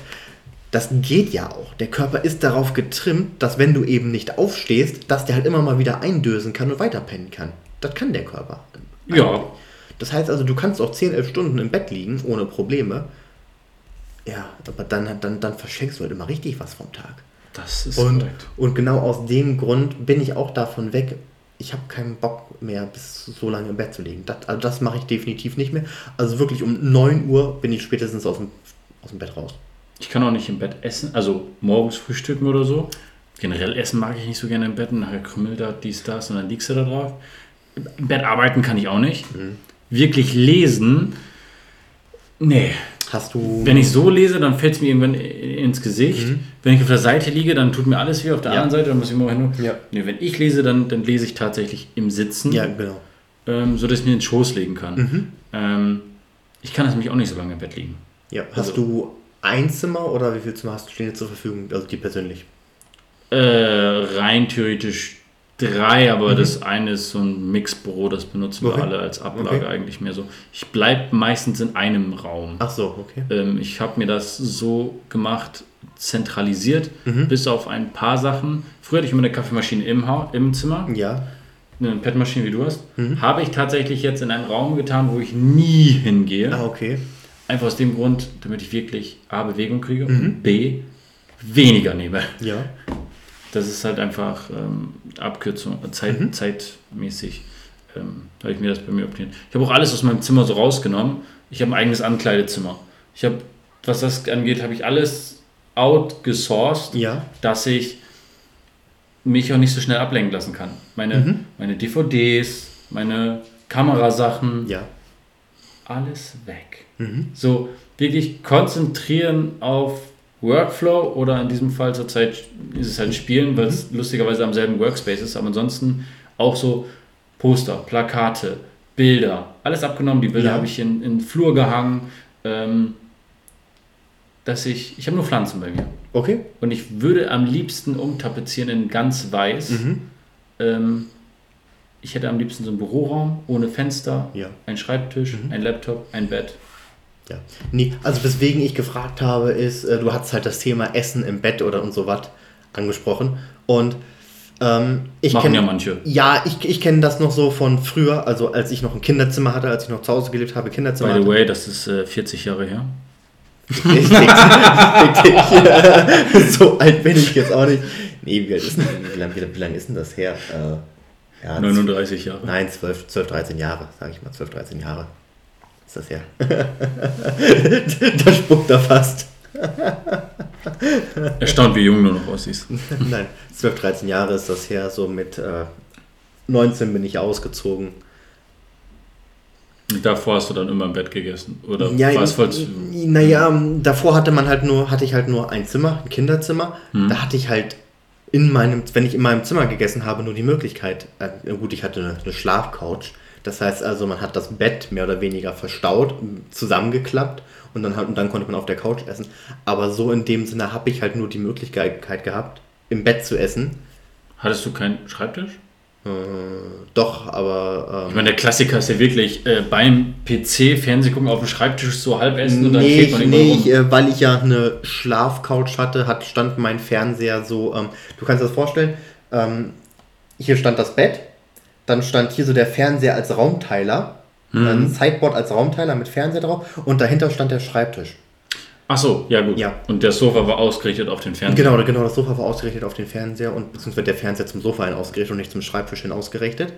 Das geht ja auch. Der Körper ist darauf getrimmt, dass wenn du eben nicht aufstehst, dass der halt immer mal wieder eindösen kann und weiterpennen kann. Das kann der Körper. Ja. Das heißt also, du kannst auch 10, 11 Stunden im Bett liegen, ohne Probleme. Ja, aber dann, dann, dann verschenkst du halt immer richtig was vom Tag. Das ist Und, korrekt. und genau aus dem Grund bin ich auch davon weg. Ich habe keinen Bock mehr, bis so lange im Bett zu liegen. Das, also das mache ich definitiv nicht mehr. Also wirklich um 9 Uhr bin ich spätestens aus dem, aus dem Bett raus. Ich kann auch nicht im Bett essen, also morgens frühstücken oder so. Generell essen mag ich nicht so gerne im Bett. Nachher krümmelt da dies, das und dann liegst du da drauf. Im Bett arbeiten kann ich auch nicht. Wirklich lesen, nee. Hast du. Wenn ich so lese, dann fällt es mir irgendwann ins Gesicht. Wenn ich auf der Seite liege, dann tut mir alles weh. Auf der Ja. anderen Seite, dann muss ich immer hin. Ja. Nee, wenn ich lese, dann, dann lese ich tatsächlich im Sitzen, Ja, genau. ähm, sodass ich mir den Schoß legen kann. Mhm. Ähm, ich kann das nämlich auch nicht so lange im Bett liegen. Ja. Hast Also- du ein Zimmer oder wie viele Zimmer hast du stehen dir zur Verfügung? Also die persönlich. Äh, rein theoretisch drei, aber Mhm. das eine ist so ein Mixbüro, das benutzen wir Okay. alle als Ablage Okay. eigentlich mehr so. Ich bleibe meistens in einem Raum. Ach so, okay. Ähm, ich habe mir das so gemacht, zentralisiert, Mhm. bis auf ein paar Sachen. Früher hatte ich immer eine Kaffeemaschine im, ha im Zimmer, Ja. eine Petmaschine wie du hast. Mhm. Habe ich tatsächlich jetzt in einen Raum getan, wo ich nie hingehe. Ah, okay. Einfach aus dem Grund, damit ich wirklich A, Bewegung kriege Mhm. und B, weniger nehme. Ja. Das ist halt einfach ähm, Abkürzung, äh, Zeit, Mhm. zeitmäßig. Ähm, habe ich mir das bei mir optiert. Ich habe auch alles aus meinem Zimmer so rausgenommen. Ich habe ein eigenes Ankleidezimmer. Ich habe, was das angeht, habe ich alles outgesourced, Ja. dass ich mich auch nicht so schnell ablenken lassen kann. Meine, Mhm. meine DVDs, meine Kamerasachen, Ja. alles weg. Mhm. So wirklich konzentrieren auf Workflow oder in diesem Fall zurzeit ist es halt Spielen, weil es Mhm. lustigerweise am selben Workspace ist, aber ansonsten auch so Poster, Plakate, Bilder, alles abgenommen. Die Bilder Ja. habe ich in, in den Flur gehangen. Ähm, dass ich, ich habe nur Pflanzen bei mir. Okay. Und ich würde am liebsten umtapezieren in ganz weiß. Mhm. Ähm, ich hätte am liebsten so einen Büroraum ohne Fenster, Ja. ein Schreibtisch, Mhm. ein Laptop, ein Bett. Ja. Nee, also weswegen ich gefragt habe, ist, äh, du hast halt das Thema Essen im Bett oder und so was angesprochen. Und ähm, ich Machen kenne. ja manche. Ja, ich, ich kenne das noch so von früher, also als ich noch ein Kinderzimmer hatte, als ich noch zu Hause gelebt habe, Kinderzimmer By the hatte. way, das ist äh, 40 Jahre her. Ich, *laughs* so alt bin ich jetzt auch nicht. Nee, wie, ist wie, lange, wie, wie lang ist denn das her? Äh, ja, 39 Jahre. Nein, 12, 12, 13 Jahre, sage ich mal, 12, 13 Jahre. Ist das her? *laughs* da spuckt er fast. Erstaunt, wie jung du noch aussiehst. *laughs* Nein, 12, 13 Jahre ist das her, so mit äh, 19 bin ich ausgezogen. Davor hast du dann immer im Bett gegessen. Oder Ja, war es voll naja, davor hatte man halt nur, hatte ich halt nur ein Zimmer, ein Kinderzimmer. Hm. Da hatte ich halt in meinem, wenn ich in meinem Zimmer gegessen habe, nur die Möglichkeit, äh, gut, ich hatte eine, eine Schlafcouch. Das heißt also, man hat das Bett mehr oder weniger verstaut, zusammengeklappt und dann, und dann konnte man auf der Couch essen. Aber so in dem Sinne habe ich halt nur die Möglichkeit gehabt, im Bett zu essen. Hattest du keinen Schreibtisch? Äh, doch, aber. Ich Ähm, meine, der Klassiker ist ja wirklich äh, beim PC Fernseh gucken auf dem Schreibtisch so halb essen und dann nee, steht man irgendwo nee rum. ich, äh, weil ich ja eine Schlafcouch hatte, hat, stand mein Fernseher so, ähm, du kannst dir das vorstellen, ähm, hier stand das Bett, dann stand hier so der Fernseher als Raumteiler, Mhm. ein Sideboard als Raumteiler mit Fernseher drauf und dahinter stand der Schreibtisch. Ach so, ja gut. Ja. Und der Sofa war ausgerichtet auf den Fernseher. Genau, genau, das Sofa war ausgerichtet auf den Fernseher und beziehungsweise der Fernseher zum Sofa hin ausgerichtet und nicht zum Schreibtisch hin ausgerichtet.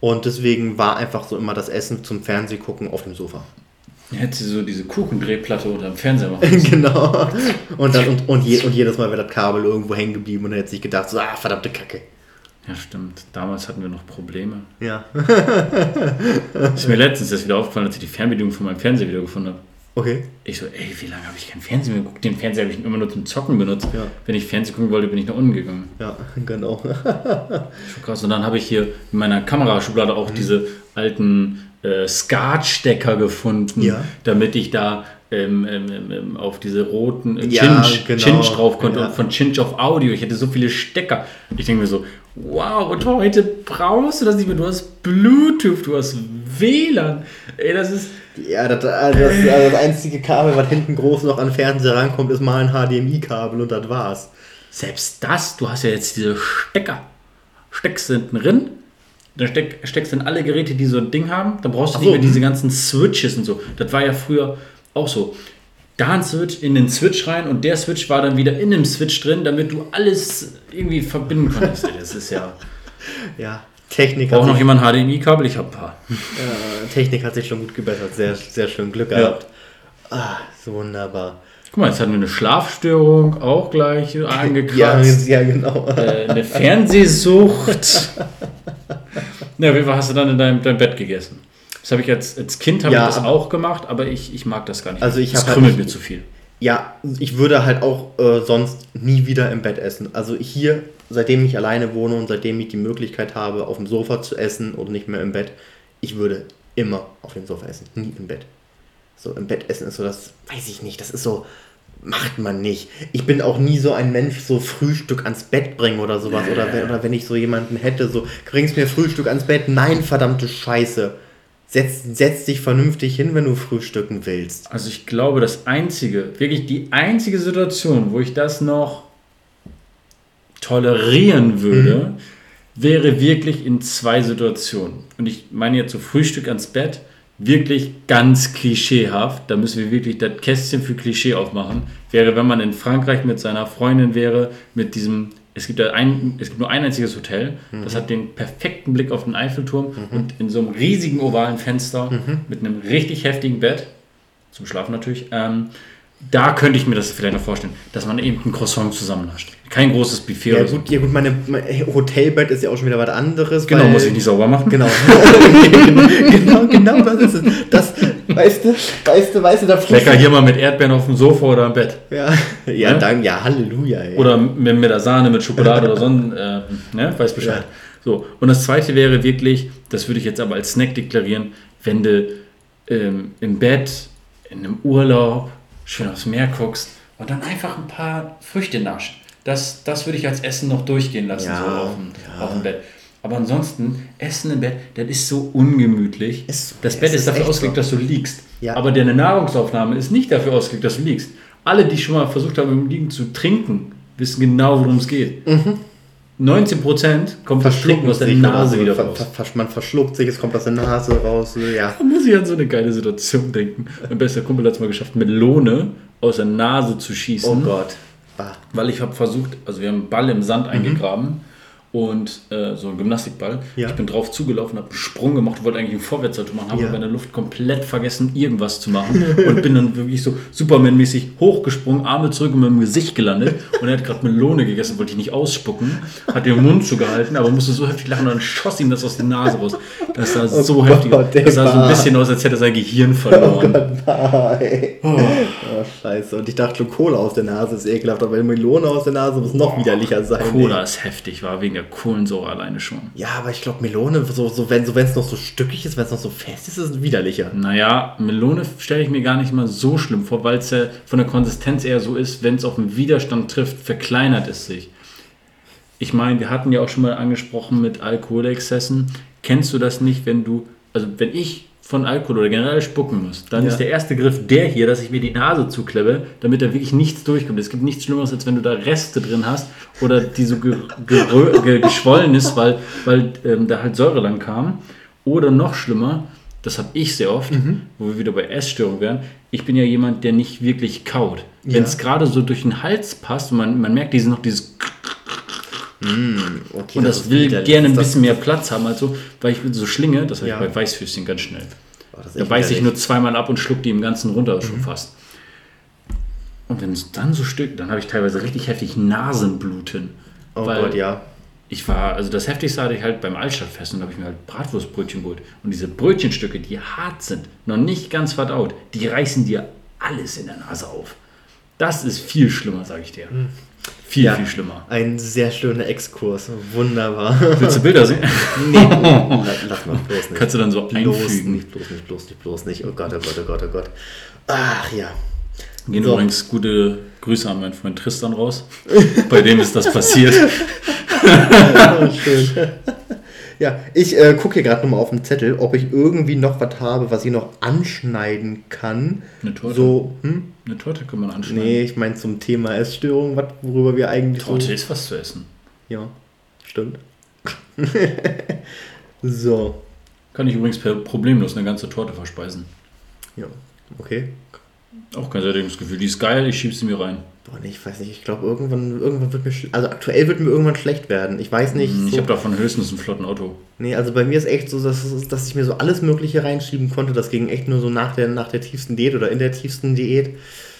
Und deswegen war einfach so immer das Essen zum Fernsehgucken auf dem Sofa. Hätte sie so diese Kuchendrehplatte unter dem Fernseher machen *laughs* müssen. genau. Und, dann, und, und, je, und jedes Mal wäre das Kabel irgendwo hängen geblieben und dann hätte sich gedacht, so, ah, verdammte Kacke. Ja, stimmt. Damals hatten wir noch Probleme. Ja. *laughs* Ist mir letztens erst wieder aufgefallen, als ich die Fernbedienung von meinem Fernseher wieder gefunden habe. Okay. Ich so, ey, wie lange habe ich keinen Fernseher mehr geguckt? Den Fernseher habe ich immer nur zum Zocken benutzt. Ja. Wenn ich Fernsehen gucken wollte, bin ich nach unten gegangen. Ja, *laughs* genau. Schon krass. Und dann habe ich hier in meiner Kameraschublade auch diese alten äh, Skat-Stecker gefunden, Ja. damit ich da ähm, ähm, ähm, auf diese roten äh, Ja, Cinch, genau. Cinch drauf konnte Ja. und von Cinch auf Audio. Ich hätte so viele Stecker. Ich denke mir so, wow, und heute brauchst du das nicht mehr. Du hast Bluetooth, du hast WLAN. Ey, das ist... Ja, das, also das, also das einzige Kabel, was hinten groß noch an den Fernseher rankommt, ist mal ein HDMI-Kabel und das war's. Selbst das, du hast ja jetzt diese Stecker. Steckst hinten drin, dann steck, steckst du in alle Geräte, die so ein Ding haben, dann brauchst du Ach nicht so, mehr diese hm. ganzen Switches und so. Das war ja früher auch so. Da ein Switch in den Switch rein und der Switch war dann wieder in dem Switch drin, damit du alles irgendwie verbinden konntest. Das ist ja. *laughs* Ja, Technik hat, Braucht noch jemand HDMI-Kabel? Ich hab ein paar. äh, Technik hat sich schon gut gebessert. Sehr, sehr schön Glück gehabt. Ah, so wunderbar. Guck mal, jetzt hatten wir eine Schlafstörung auch gleich Ja, angekratzt. ja, genau. äh, eine Fernsehsucht. *laughs* Na, Fall hast du dann in deinem, deinem Bett gegessen. Das habe ich als, als Kind habe Ja, ich das auch gemacht, aber ich, ich mag das gar nicht. Also ich das halt krümmelt nicht- mir zu viel. Ja, ich würde halt auch äh, sonst nie wieder im Bett essen. Also hier, seitdem ich alleine wohne und seitdem ich die Möglichkeit habe, auf dem Sofa zu essen oder nicht mehr im Bett, ich würde immer auf dem Sofa essen, nie im Bett. So im Bett essen ist so das, weiß ich nicht, das ist so, macht man nicht. Ich bin auch nie so ein Mensch, so Frühstück ans Bett bringen oder sowas. Oder, wenn, oder wenn ich so jemanden hätte, so, bringst mir Frühstück ans Bett. Nein, verdammte Scheiße. Setz, setz dich vernünftig hin, wenn du frühstücken willst. Also ich glaube, das einzige, wirklich die einzige Situation, wo ich das noch tolerieren würde, wäre wirklich in zwei Situationen. Und ich meine jetzt so Frühstück ans Bett, wirklich ganz klischeehaft, da müssen wir wirklich das Kästchen für Klischee aufmachen, wäre, wenn man in Frankreich mit seiner Freundin wäre, mit diesem, es gibt, ja ein, es gibt nur ein einziges Hotel, das hat den perfekten Blick auf den Eiffelturm und in so einem riesigen ovalen Fenster mit einem richtig heftigen Bett, zum Schlafen natürlich, ähm, da könnte ich mir das vielleicht noch vorstellen, dass man eben ein Croissant zusammennascht. Kein großes Buffet Ja oder so. gut, ja gut, meine, mein Hotelbett ist ja auch schon wieder was anderes. Genau, weil- muss ich nicht sauber machen. *laughs* Genau. genau, genau, das ist es. Das, weißt du, weißt du, weißt du, da Lecker hier mal mit Erdbeeren auf dem Sofa oder im Bett. Ja, ja, Ja? dann, ja, Halleluja. Ey. Oder mit, mit der Sahne, mit Schokolade oder so, äh, ne, weiß Bescheid. Ja. So, und das zweite wäre wirklich, das würde ich jetzt aber als Snack deklarieren, wenn du ähm, im Bett, in einem Urlaub, schön aufs Meer guckst und dann einfach ein paar Früchte naschen. Das, das würde ich als Essen noch durchgehen lassen, Ja, so auf dem, ja. auf dem Bett. Aber ansonsten, Essen im Bett, das ist so ungemütlich. Es- das Bett ist, dafür ausgelegt, so. dass du liegst. Ja. Aber deine Nahrungsaufnahme ist nicht dafür ausgelegt, dass du liegst. Alle, die schon mal versucht haben, im Liegen zu trinken, wissen genau, worum es geht. 19% kommt das Schlucken aus der Nase so. wieder raus. ver- ver- Man verschluckt sich, es kommt aus der Nase raus. Ja. Da muss ich an so eine geile Situation denken. Mein bester Kumpel hat es mal geschafft, Melone aus der Nase zu schießen. Oh Gott. Bah. Weil ich habe versucht, also wir haben einen Ball im Sand eingegraben und äh, so einen Gymnastikball. Ja. Ich bin drauf zugelaufen, habe einen Sprung gemacht, wollte eigentlich einen Vorwärtssalto machen, habe Ja. aber in der Luft komplett vergessen, irgendwas zu machen *laughs* und bin dann wirklich so Superman-mäßig hochgesprungen, Arme zurück in meinem Gesicht gelandet und er hat gerade Melone gegessen, wollte ich nicht ausspucken, hat den Mund zugehalten, aber musste so heftig lachen und dann schoss ihm das aus der Nase raus. Das sah so Gott, heftig aus. Das sah so ein bisschen aus, als hätte er sein Gehirn verloren. Nein. Oh. scheiße. Und ich dachte schon, Cola aus der Nase ist ekelhaft, aber Melone aus der Nase muss noch widerlicher sein. Cola ey. ist heftig, war wegen der Kohlensäure alleine schon. Ja, aber ich glaube, Melone, so, so, wenn es so, wenn's noch so stückig ist, wenn es noch so fest ist, ist es widerlicher. Naja, Melone stelle ich mir gar nicht mal so schlimm vor, weil es ja von der Konsistenz eher so ist, wenn es auf einen Widerstand trifft, verkleinert es sich. Ich meine, wir hatten ja auch schon mal angesprochen mit Alkoholexzessen. Kennst du das nicht, wenn du, also wenn ich von Alkohol oder generell spucken muss, dann Ja. ist der erste Griff der hier, dass ich mir die Nase zuklebe, damit da wirklich nichts durchkommt. Es gibt nichts Schlimmeres, als wenn du da Reste drin hast oder die so ge ge geschwollen ist, weil, weil ähm, da halt Säure lang kam. Oder noch schlimmer, das habe ich sehr oft, Mhm. wo wir wieder bei Essstörungen wären. Ich bin ja jemand, der nicht wirklich kaut. Ja. Wenn es gerade so durch den Hals passt und man, man merkt diesen noch dieses Okay, und das, ist will gerne ein das- bisschen mehr Platz haben, also weil ich so schlinge, das habe Ja. ich bei Weißfüßchen ganz schnell. Oh, das Da beiße ich nur zweimal ab und schluck die im Ganzen runter Mhm. schon fast. Und wenn es dann so Stück, dann habe ich teilweise richtig heftig Nasenbluten. Oh Gott, ja. Ich war, also das heftigste hatte ich halt beim Altstadtfest und da habe ich mir halt Bratwurstbrötchen geholt. Und diese Brötchenstücke, die hart sind, noch nicht ganz verdaut, die reißen dir alles in der Nase auf. Das ist viel schlimmer, sage ich dir. Viel. Ja. viel schlimmer. Ein sehr schöner Exkurs. Wunderbar. Willst du Bilder sehen? *laughs* nee, la- lass mal bloß nicht. Kannst du dann so bloß einfügen. nicht, bloß nicht, bloß nicht, bloß nicht. Oh Gott, oh Gott, oh Gott, oh Gott. Ach ja. Gehen So. übrigens gute Grüße an meinen Freund Tristan raus. Bei dem ist das passiert. *laughs* Oh, schön. Ja, ich äh, gucke hier gerade nochmal auf den Zettel, ob ich irgendwie noch was habe, was ich noch anschneiden kann. Eine Torte. So, hm? Eine Torte kann man anschneiden. Nee, ich meine zum Thema Essstörung, was, worüber wir eigentlich Torte so... ist was zu essen. Ja, stimmt. *laughs* so, Kann ich übrigens per problemlos eine ganze Torte verspeisen. ja, okay. Auch kein Sättigungsgefühl. Die ist geil, ich schieb sie mir rein. Boah, nee, ich weiß nicht, ich glaube irgendwann, irgendwann wird mir, also aktuell wird mir irgendwann schlecht werden. Ich weiß nicht. Ich so- habe davon höchstens einen flotten Auto. Nee, also bei mir ist echt so, dass, dass ich mir so alles Mögliche reinschieben konnte. Das ging echt nur so nach der, nach der tiefsten Diät oder in der tiefsten Diät.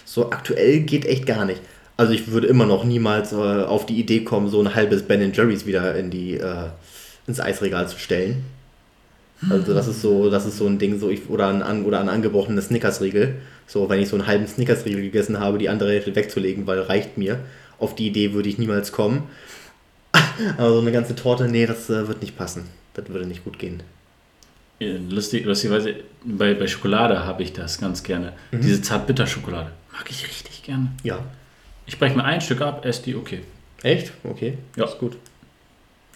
So aktuell geht echt gar nicht. Also ich würde immer noch niemals äh, auf die Idee kommen, so ein halbes Ben Jerry's wieder in die, äh, ins Eisregal zu stellen. Also das ist so, das ist so ein Ding, so ich, oder ein, oder ein angebrochenes Snickers-Riegel. So, wenn ich so einen halben Snickers-Riegel gegessen habe, die andere Hälfte wegzulegen, weil reicht mir. Auf die Idee würde ich niemals kommen. *laughs* Aber so eine ganze Torte, nee, das äh, wird nicht passen. Das würde nicht gut gehen. Lustig, lustigerweise, bei, bei Schokolade habe ich das ganz gerne. Mhm. Diese Zartbitterschokolade. Mag ich richtig gerne. Ja. Ich breche mir ein Stück ab, esse die, okay. Echt? Okay. Ja. Ist gut.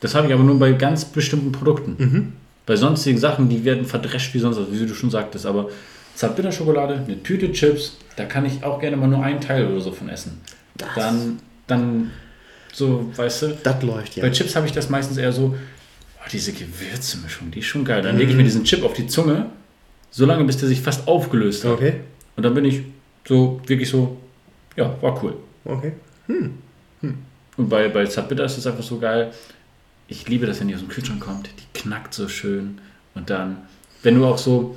Das habe ich aber nur bei ganz bestimmten Produkten. Mhm. Bei sonstigen Sachen, die werden verdrescht wie sonst was, wie du schon sagtest. Aber Zartbitterschokolade, eine Tüte Chips, da kann ich auch gerne mal nur einen Teil oder so von essen. Das- Dann, dann, so, weißt du, Das läuft ja. bei Chips habe ich das meistens eher so, oh, diese Gewürzmischung, die ist schon geil. Dann lege ich Mhm. mir diesen Chip auf die Zunge, so lange, bis der sich fast aufgelöst hat. Okay. Und dann bin ich so, wirklich so, ja, war cool. Okay. Und bei, bei Zartbitter ist es einfach so geil. Ich liebe das, wenn die aus dem Kühlschrank kommt. Die knackt so schön. Und dann, wenn du auch so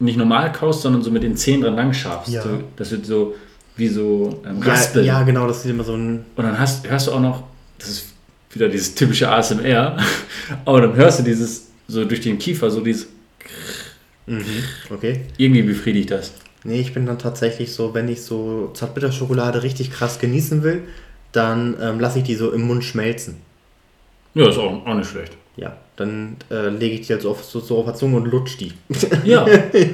nicht normal kaust, sondern so mit den Zähnen dran lang schaffst, Ja. so, das wird so, wie so ähm, Ja, Raspeln. ja, genau, das ist immer so ein. Und dann hast, hörst du auch noch, das ist wieder dieses typische ASMR, *laughs* aber dann hörst du dieses, so durch den Kiefer, so dieses, Okay. irgendwie befriedigt das. Nee, ich bin dann tatsächlich so, wenn ich so Zartbitterschokolade richtig krass genießen will, dann ähm, lasse ich die so im Mund schmelzen. Ja, ist auch, auch nicht schlecht. Ja, dann äh, lege ich die halt so auf, so, so auf der Zunge und lutsch die. Ja,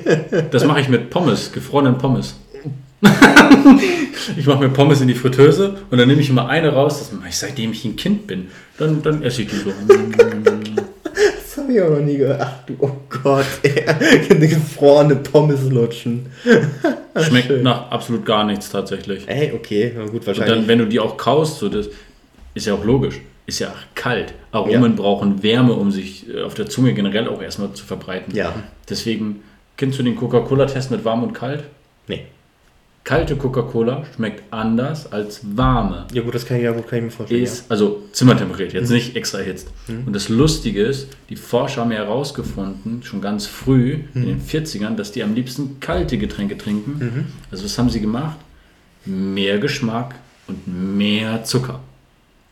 *laughs* das mache ich mit Pommes, gefrorenen Pommes. *laughs* ich mache mir Pommes in die Fritteuse und dann nehme ich immer eine raus, das mache ich seitdem ich ein Kind bin. Dann, dann esse ich die so. *laughs* Das habe ich auch noch nie gehört. Ach du, oh Gott, ey. eine gefrorene Pommes lutschen. Schmeckt Schön. nach absolut gar nichts tatsächlich. Ey, okay, na gut, Und wahrscheinlich. dann, wenn du die auch kaust, so das ist ja auch logisch. Ist ja kalt. Aromen Ja. brauchen Wärme, um sich äh, auf der Zunge generell auch erstmal zu verbreiten. ja, Deswegen, kennst du den Coca-Cola-Test mit warm und kalt? nee. Kalte Coca-Cola schmeckt anders als warme. Ja gut, das kann ich ja gut kann ich mir vorstellen. Ist, also zimmertemperiert, jetzt Mhm. nicht extra erhitzt. Und das Lustige ist, die Forscher haben ja herausgefunden, schon ganz früh, Mhm. in den 40ern, dass die am liebsten kalte Getränke trinken. Mhm. Also was haben sie gemacht? Mehr Geschmack und mehr Zucker.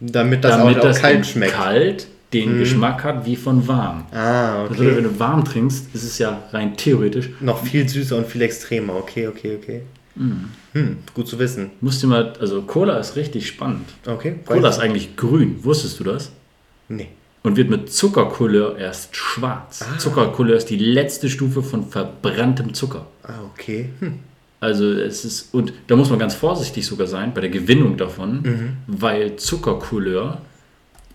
Damit das damit auch, das auch kalt schmeckt. kalt den Geschmack hat wie von warm. Ah, Also wenn okay. du warm trinkst, ist es ja rein theoretisch. Noch viel süßer und viel extremer. Okay, okay, okay. Mhm. Hm, gut zu wissen. Musst du mal, also Cola ist richtig spannend. Okay. Cola ist eigentlich grün, wusstest du das? Nee. Und wird mit Zuckercouleur erst schwarz. Zuckercouleur ist die letzte Stufe von verbranntem Zucker. Ah, okay. Hm. Also es ist, und da muss man ganz vorsichtig sogar sein bei der Gewinnung davon, Mhm. weil Zuckercouleur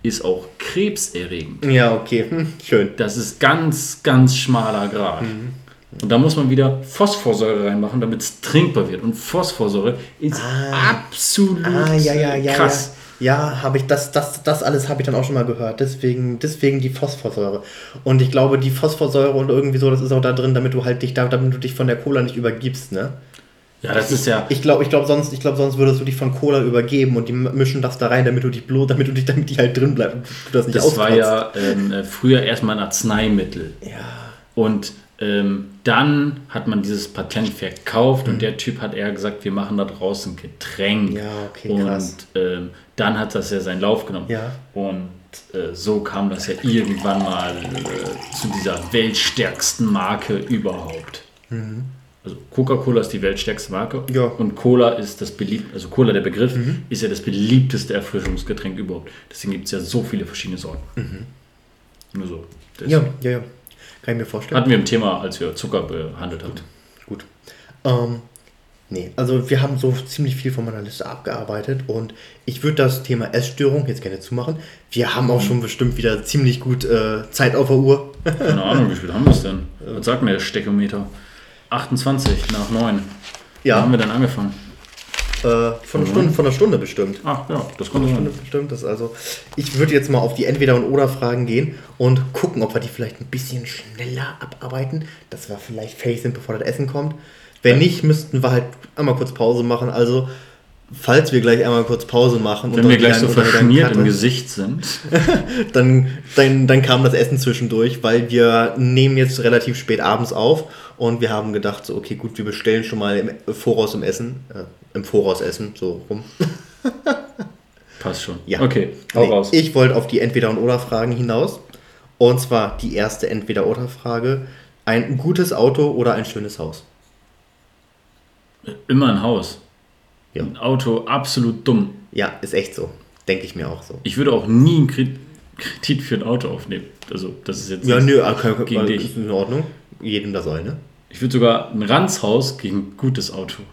ist auch krebserregend. Ja, okay. Hm, schön. Das ist ganz, ganz schmaler Grad. Mhm. Und da muss man wieder Phosphorsäure reinmachen, damit es trinkbar wird. Und Phosphorsäure ist absolut Ah, ja, ja, ja. krass. Ja, ja habe ich das, das, das alles habe ich dann auch schon mal gehört. Deswegen, deswegen die Phosphorsäure. Und ich glaube, die Phosphorsäure und irgendwie so, das ist auch da drin, damit du halt dich, da- damit du dich von der Cola nicht übergibst, ne? Ja, das ist ja. Ich glaube, ich glaube sonst, ich glaube sonst würdest du dich von Cola übergeben und die mischen das da rein, damit du dich bloß, damit du dich, damit die halt drin bleibt und du das nicht Das war ja ähm, äh, früher erstmal ein Arzneimittel. Ja. Und ähm, dann hat man dieses Patent verkauft Mhm. und der Typ hat eher gesagt, wir machen da draußen Getränk. Ja, okay, und krass. ähm, dann hat das ja seinen Lauf genommen. Ja. Und äh, so kam das ja irgendwann mal äh, zu dieser weltstärksten Marke überhaupt. Also Coca-Cola ist die weltstärkste Marke Ja. und Cola ist das beliebt, also Cola der Begriff ist ja das beliebteste Erfrischungsgetränk überhaupt. Deswegen gibt es ja so viele verschiedene Sorten. Nur so. Das Ja, ja, ja. Kann ich mir vorstellen. Hatten wir im Thema, als wir Zucker behandelt haben. Gut. Ähm, nee, also wir haben so ziemlich viel von meiner Liste abgearbeitet und ich würde das Thema Essstörung jetzt gerne zumachen. Wir haben auch schon bestimmt wieder ziemlich gut äh, Zeit auf der Uhr. Keine Ahnung, wie viel haben wir es denn? *laughs* Was sagt mir der Stechometer? 28 nach 9. Ja. Wann haben wir denn angefangen? Äh, von, einer Stunde, von einer Stunde bestimmt. Ach ja, das Von kommt einer sein. Stunde bestimmt. Das also, ich würde jetzt mal auf die Entweder- und Oder-Fragen gehen und gucken, ob wir die vielleicht ein bisschen schneller abarbeiten, dass wir vielleicht fertig sind, bevor das Essen kommt. Wenn nicht, müssten wir halt einmal kurz Pause machen. Also, falls wir gleich einmal kurz Pause machen Wenn wir gleich so verschmiert im Gesicht sind. *laughs* dann, dann, dann kam das Essen zwischendurch, weil wir nehmen jetzt relativ spät abends auf und wir haben gedacht, so, okay, gut, wir bestellen schon mal im Voraus im Essen, äh, im Voraus essen, so rum. *laughs* Passt schon. Ja. Okay, hau Nee, raus. Ich wollte auf die Entweder- und Oder-Fragen hinaus. Und zwar die erste Entweder-Oder-Frage. Ein gutes Auto oder ein schönes Haus? Immer ein Haus. Ja. Ein Auto absolut dumm. Ja, ist echt so. Denke ich mir auch so. Ich würde auch nie einen Kredit für ein Auto aufnehmen. Also, das ist jetzt. Ja, nö, okay, gegen dich. ist in Ordnung. Jedem das soll, ne? Ich würde sogar ein Ranzhaus gegen gutes Auto,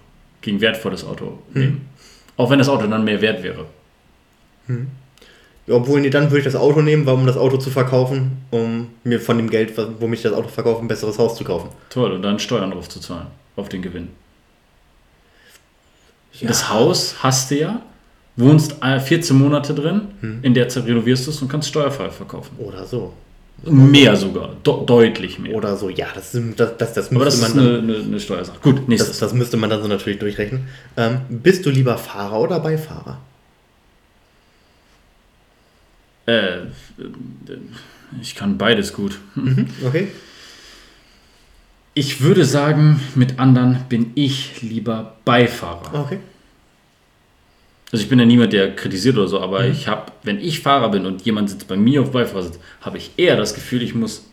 gegen wertvolles Auto nehmen. Auch wenn das Auto dann mehr wert wäre. Ja, obwohl, nee, dann würde ich das Auto nehmen, um das Auto zu verkaufen, um mir von dem Geld, womit ich das Auto verkaufe, ein besseres Haus zu kaufen. Toll, und dann Steuern drauf zu zahlen. Auf den Gewinn. Ja. Das Haus hast du ja, wohnst äh, 14 Monate drin, Hm. in der Zeit renovierst du es und kannst steuerfrei verkaufen. Oder so. Mehr sogar, de deutlich mehr. Oder so, ja, das, das, das, das Aber müsste das ist man eine, dann, eine, eine Steuersache. Gut, nächstes. das, das müsste man dann so natürlich durchrechnen. Ähm, bist du lieber Fahrer oder Beifahrer? Äh, äh, ich kann beides gut. Okay. Ich würde sagen, mit anderen bin ich lieber Beifahrer. Okay. Also ich bin ja niemand, der kritisiert oder so, aber ich habe, wenn ich Fahrer bin und jemand sitzt bei mir auf Beifahrersitz, habe ich eher das Gefühl, ich muss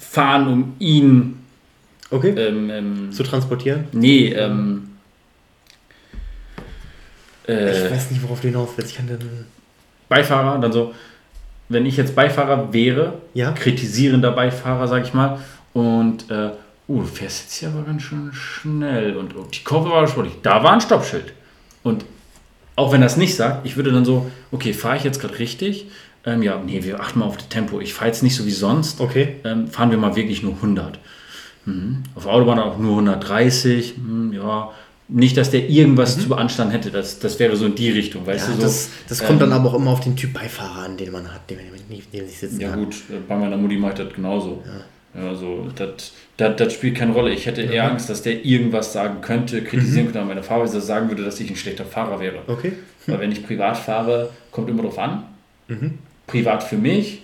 fahren, um ihn Okay. ähm, ähm, Zu transportieren? nee, ähm, äh, Ich weiß nicht, worauf du hinaus willst. Ich kann den. Beifahrer, dann so, wenn ich jetzt Beifahrer wäre, Ja. kritisierender Beifahrer, sag ich mal, und, äh, uh, du fährst jetzt hier aber ganz schön schnell und die Kurve war sportlich, da war ein Stoppschild. Und auch wenn das nicht sagt, ich würde dann so, okay, fahre ich jetzt gerade richtig? Ähm, ja, nee, wir achten mal auf das Tempo. Ich fahre jetzt nicht so wie sonst. Okay. Ähm, fahren wir mal wirklich nur 100. Mhm. Auf der Autobahn auch nur 130. Hm, ja, nicht, dass der irgendwas zu beanstanden hätte. Das, das wäre so in die Richtung, weißt Ja, du so. das, das kommt ähm, dann aber auch immer auf den Typ Beifahrer an, den man hat, den man neben neben sich sitzen Ja hat. gut, äh, bei meiner Mutti mache ich das genauso. Ja. Also das, spielt keine Rolle. Ich hätte eher Angst, dass der irgendwas sagen könnte, kritisieren könnte an meiner Fahrweise, dass sagen würde, dass ich ein schlechter Fahrer wäre. Okay. Weil wenn ich privat fahre, kommt immer drauf an. Privat für mich,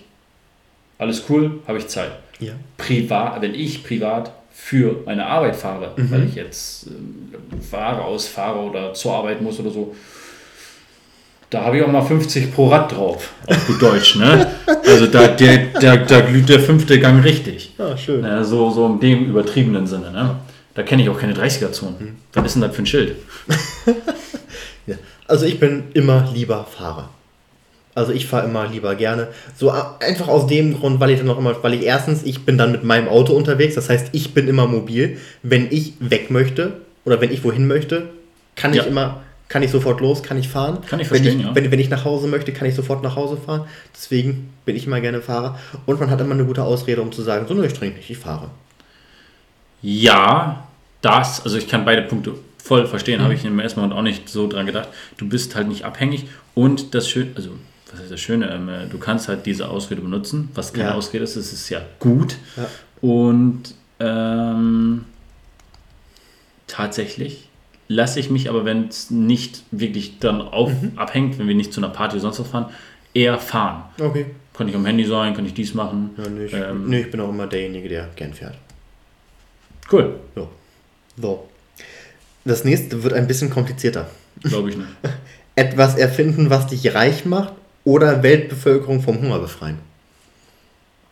alles cool, habe ich Zeit. Ja. Privat, wenn ich privat für meine Arbeit fahre, weil ich jetzt ähm, Ware ausfahre oder zur Arbeit muss oder so, da habe ich auch mal 50 pro Rad drauf, auf gut Deutsch, ne? Also da, der, der, da glüht der fünfte Gang richtig. Ah, schön. Ja, so, so in dem übertriebenen Sinne, ne? Da kenne ich auch keine 30er-Zonen. Was ist denn das für ein Schild? *laughs* Ja. Also ich bin immer lieber Fahrer. Also ich fahre immer lieber gerne. So einfach aus dem Grund, weil ich dann noch immer, weil ich erstens, ich bin dann mit meinem Auto unterwegs, das heißt, ich bin immer mobil. Wenn ich weg möchte oder wenn ich wohin möchte, kann Ja. ich immer, kann ich sofort los, kann ich fahren. Kann ich wenn verstehen, ich, ja. Wenn, wenn ich nach Hause möchte, kann ich sofort nach Hause fahren. Deswegen bin ich immer gerne Fahrer. Und man hat immer eine gute Ausrede, um zu sagen, so, ne, ich trinke nicht, ich fahre. Ja, das, also ich kann beide Punkte voll verstehen, habe ich im ersten Moment auch nicht so dran gedacht. Du bist halt nicht abhängig und das Schöne, also was heißt das Schöne, ähm, äh, du kannst halt diese Ausrede benutzen, was keine Ja. Ausrede ist, das ist ja gut. Ja. Und ähm, tatsächlich lasse ich mich aber, wenn es nicht wirklich dann auf, abhängt, wenn wir nicht zu einer Party oder sonst was fahren, eher fahren. Okay. Kann ich am Handy sein, kann ich dies machen. Ja, nee, ich, Ähm, nee, ich bin auch immer derjenige, der gern fährt. Cool, So. So. Das nächste wird ein bisschen komplizierter. glaube ich nicht. *laughs* Etwas erfinden, was dich reich macht oder Weltbevölkerung vom Hunger befreien.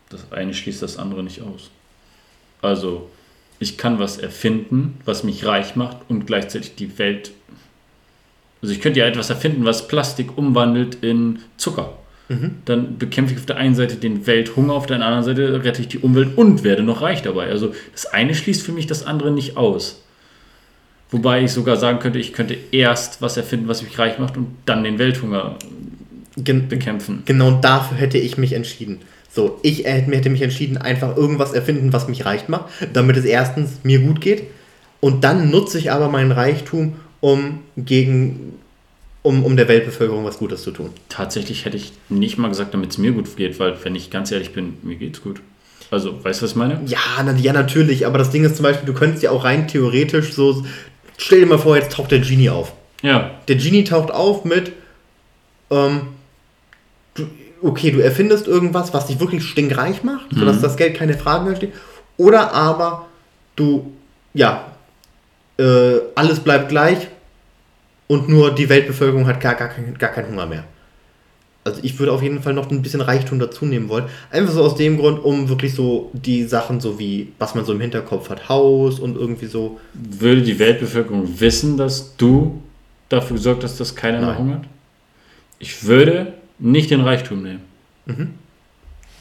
Das eine schließt das andere nicht aus. Also, ich kann was erfinden, was mich reich macht und gleichzeitig die Welt. Also, ich könnte ja etwas erfinden, was Plastik umwandelt in Zucker. Dann bekämpfe ich auf der einen Seite den Welthunger, auf der anderen Seite rette ich die Umwelt und werde noch reich dabei. Also, das eine schließt für mich das andere nicht aus. Wobei ich sogar sagen könnte, ich könnte erst was erfinden, was mich reich macht und dann den Welthunger Gen bekämpfen. genau dafür hätte ich mich entschieden. So, ich hätte mich entschieden, einfach irgendwas erfinden, was mich reich macht, damit es erstens mir gut geht und dann nutze ich aber meinen Reichtum, um gegen um, um der Weltbevölkerung was Gutes zu tun. Tatsächlich hätte ich nicht mal gesagt, damit es mir gut geht, weil, wenn ich ganz ehrlich bin, mir geht's gut. Also, weißt du, was ich meine? Ja, na, ja, natürlich, aber das Ding ist zum Beispiel, du könntest ja auch rein theoretisch so, stell dir mal vor, jetzt taucht der Genie auf. Ja, Der Genie taucht auf mit, ähm, okay, du erfindest irgendwas, was dich wirklich stinkreich macht, sodass das Geld keine Fragen mehr steht. Oder aber du, ja, äh, alles bleibt gleich und nur die Weltbevölkerung hat gar, gar, kein, gar keinen Hunger mehr. Also ich würde auf jeden Fall noch ein bisschen Reichtum dazu nehmen wollen. Einfach so aus dem Grund, um wirklich so die Sachen so wie, was man so im Hinterkopf hat, Haus und irgendwie so. würde die Weltbevölkerung wissen, dass du dafür gesorgt hast, dass keiner mehr hungert? Ich würde nicht den Reichtum nehmen.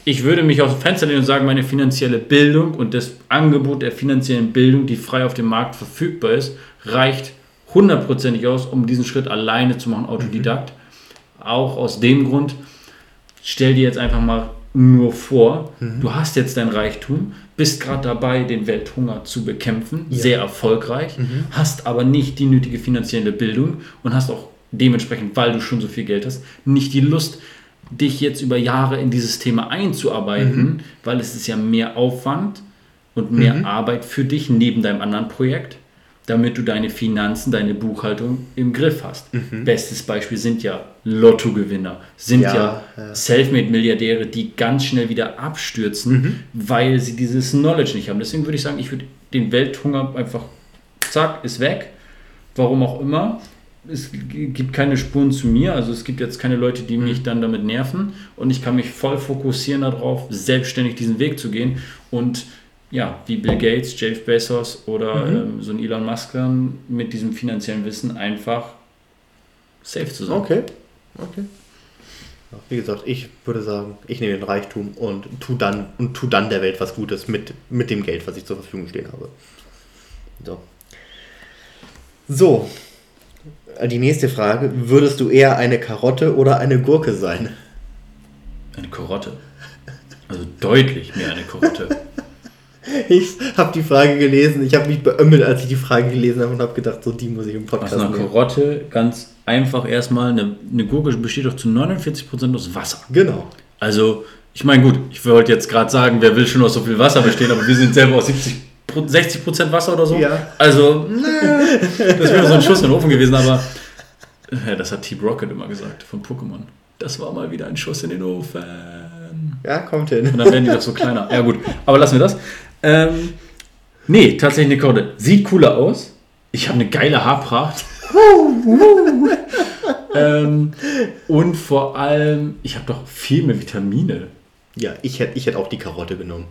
Ich würde mich aus dem Fenster lehnen und sagen, meine finanzielle Bildung und das Angebot der finanziellen Bildung, die frei auf dem Markt verfügbar ist, reicht hundertprozentig aus, um diesen Schritt alleine zu machen, Autodidakt. Auch aus dem Grund, stell dir jetzt einfach mal nur vor, du hast jetzt dein Reichtum, bist gerade dabei, den Welthunger zu bekämpfen, sehr erfolgreich, hast aber nicht die nötige finanzielle Bildung und hast auch dementsprechend, weil du schon so viel Geld hast, nicht die Lust, dich jetzt über Jahre in dieses Thema einzuarbeiten, weil es ist ja mehr Aufwand und mehr Arbeit für dich neben deinem anderen Projekt, damit du deine Finanzen, deine Buchhaltung im Griff hast. Bestes Beispiel sind ja Lottogewinner, sind ja, Ja, ja. Selfmade-Milliardäre, die ganz schnell wieder abstürzen, weil sie dieses Knowledge nicht haben. Deswegen würde ich sagen, ich würde den Welthunger einfach, zack, ist weg. Warum auch immer. Es gibt keine Spuren zu mir, also es gibt jetzt keine Leute, die mich dann damit nerven und ich kann mich voll fokussieren darauf, selbstständig diesen Weg zu gehen und ja, wie Bill Gates, Jeff Bezos oder Mhm. ähm, so ein Elon Musk dann mit diesem finanziellen Wissen einfach safe zu sein. Okay. Okay. Ja, Wie gesagt, ich würde sagen, ich nehme den Reichtum und tu dann und tu dann der Welt was Gutes mit, mit dem Geld, was ich zur Verfügung stehen habe. So. So. Die nächste Frage. Würdest du eher eine Karotte oder eine Gurke sein? Eine Karotte. Also deutlich mehr eine Karotte. *laughs* Ich habe die Frage gelesen, ich habe mich beömmelt, als ich die Frage gelesen habe und habe gedacht, so die muss ich im Aus Podcast einer nehmen. Karotte ganz einfach erstmal, eine, eine Gurke besteht doch zu 49% aus Wasser. Genau. Also, ich meine, gut, ich wollte jetzt gerade sagen, wer will schon aus so viel Wasser bestehen, aber wir sind selber aus 70, Pro- 60% Wasser oder so. Ja. Also, *laughs* das wäre so ein Schuss in den Ofen gewesen, aber ja, das hat Team Rocket immer gesagt von Pokémon. Das war mal wieder ein Schuss in den Ofen. Ja, kommt hin. Und dann werden die doch so kleiner. Ja, gut, aber lassen wir das. Ähm, nee, tatsächlich eine Karotte. Sieht cooler aus. Ich habe eine geile Haarpracht. *laughs* ähm, und vor allem, ich habe doch viel mehr Vitamine. Ja, ich hätte ich hätt auch die Karotte genommen.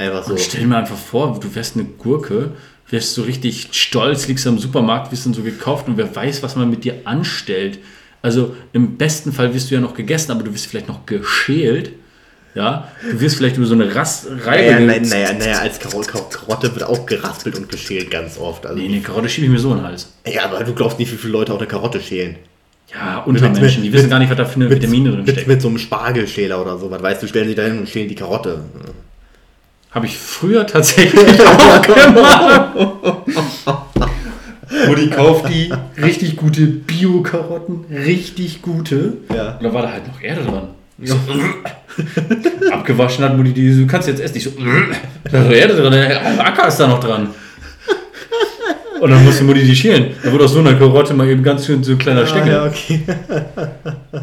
Einfach so. Und stell dir mal einfach vor, du wärst eine Gurke, wärst so richtig stolz, liegst am Supermarkt, wirst dann so gekauft und wer weiß, was man mit dir anstellt. Also im besten Fall wirst du ja noch gegessen, aber du wirst vielleicht noch geschält. Ja, du wirst vielleicht über so eine Rast Reibe. Naja, naja, naja, naja, als Karo Karo Karotte wird auch geraspelt und geschält ganz oft. Also, Nee, eine Karotte schiebe ich mir so in den Hals. Ja, aber du glaubst nicht, wie viele Leute auch eine Karotte schälen. Ja, Untermenschen, die mit- wissen gar nicht, was da für eine Vitamine drin mit, steckt. mit so einem Spargelschäler oder so. Was weißt du, stellen sich da hin und schälen die Karotte. Habe ich früher tatsächlich *laughs* auch gemacht. Mutti kauft die richtig gute Bio-Karotten, richtig gute. Ja. Und da war da halt noch Erde dran. So, abgewaschen hat Mutti die, so, du kannst jetzt essen. Ich so, *laughs* da ist noch Erde dran, der Acker ist da noch dran. Und dann musste Mutti die schälen. Da wurde aus so einer Karotte mal eben ganz schön so ein kleiner. Ah, ja, okay. *laughs*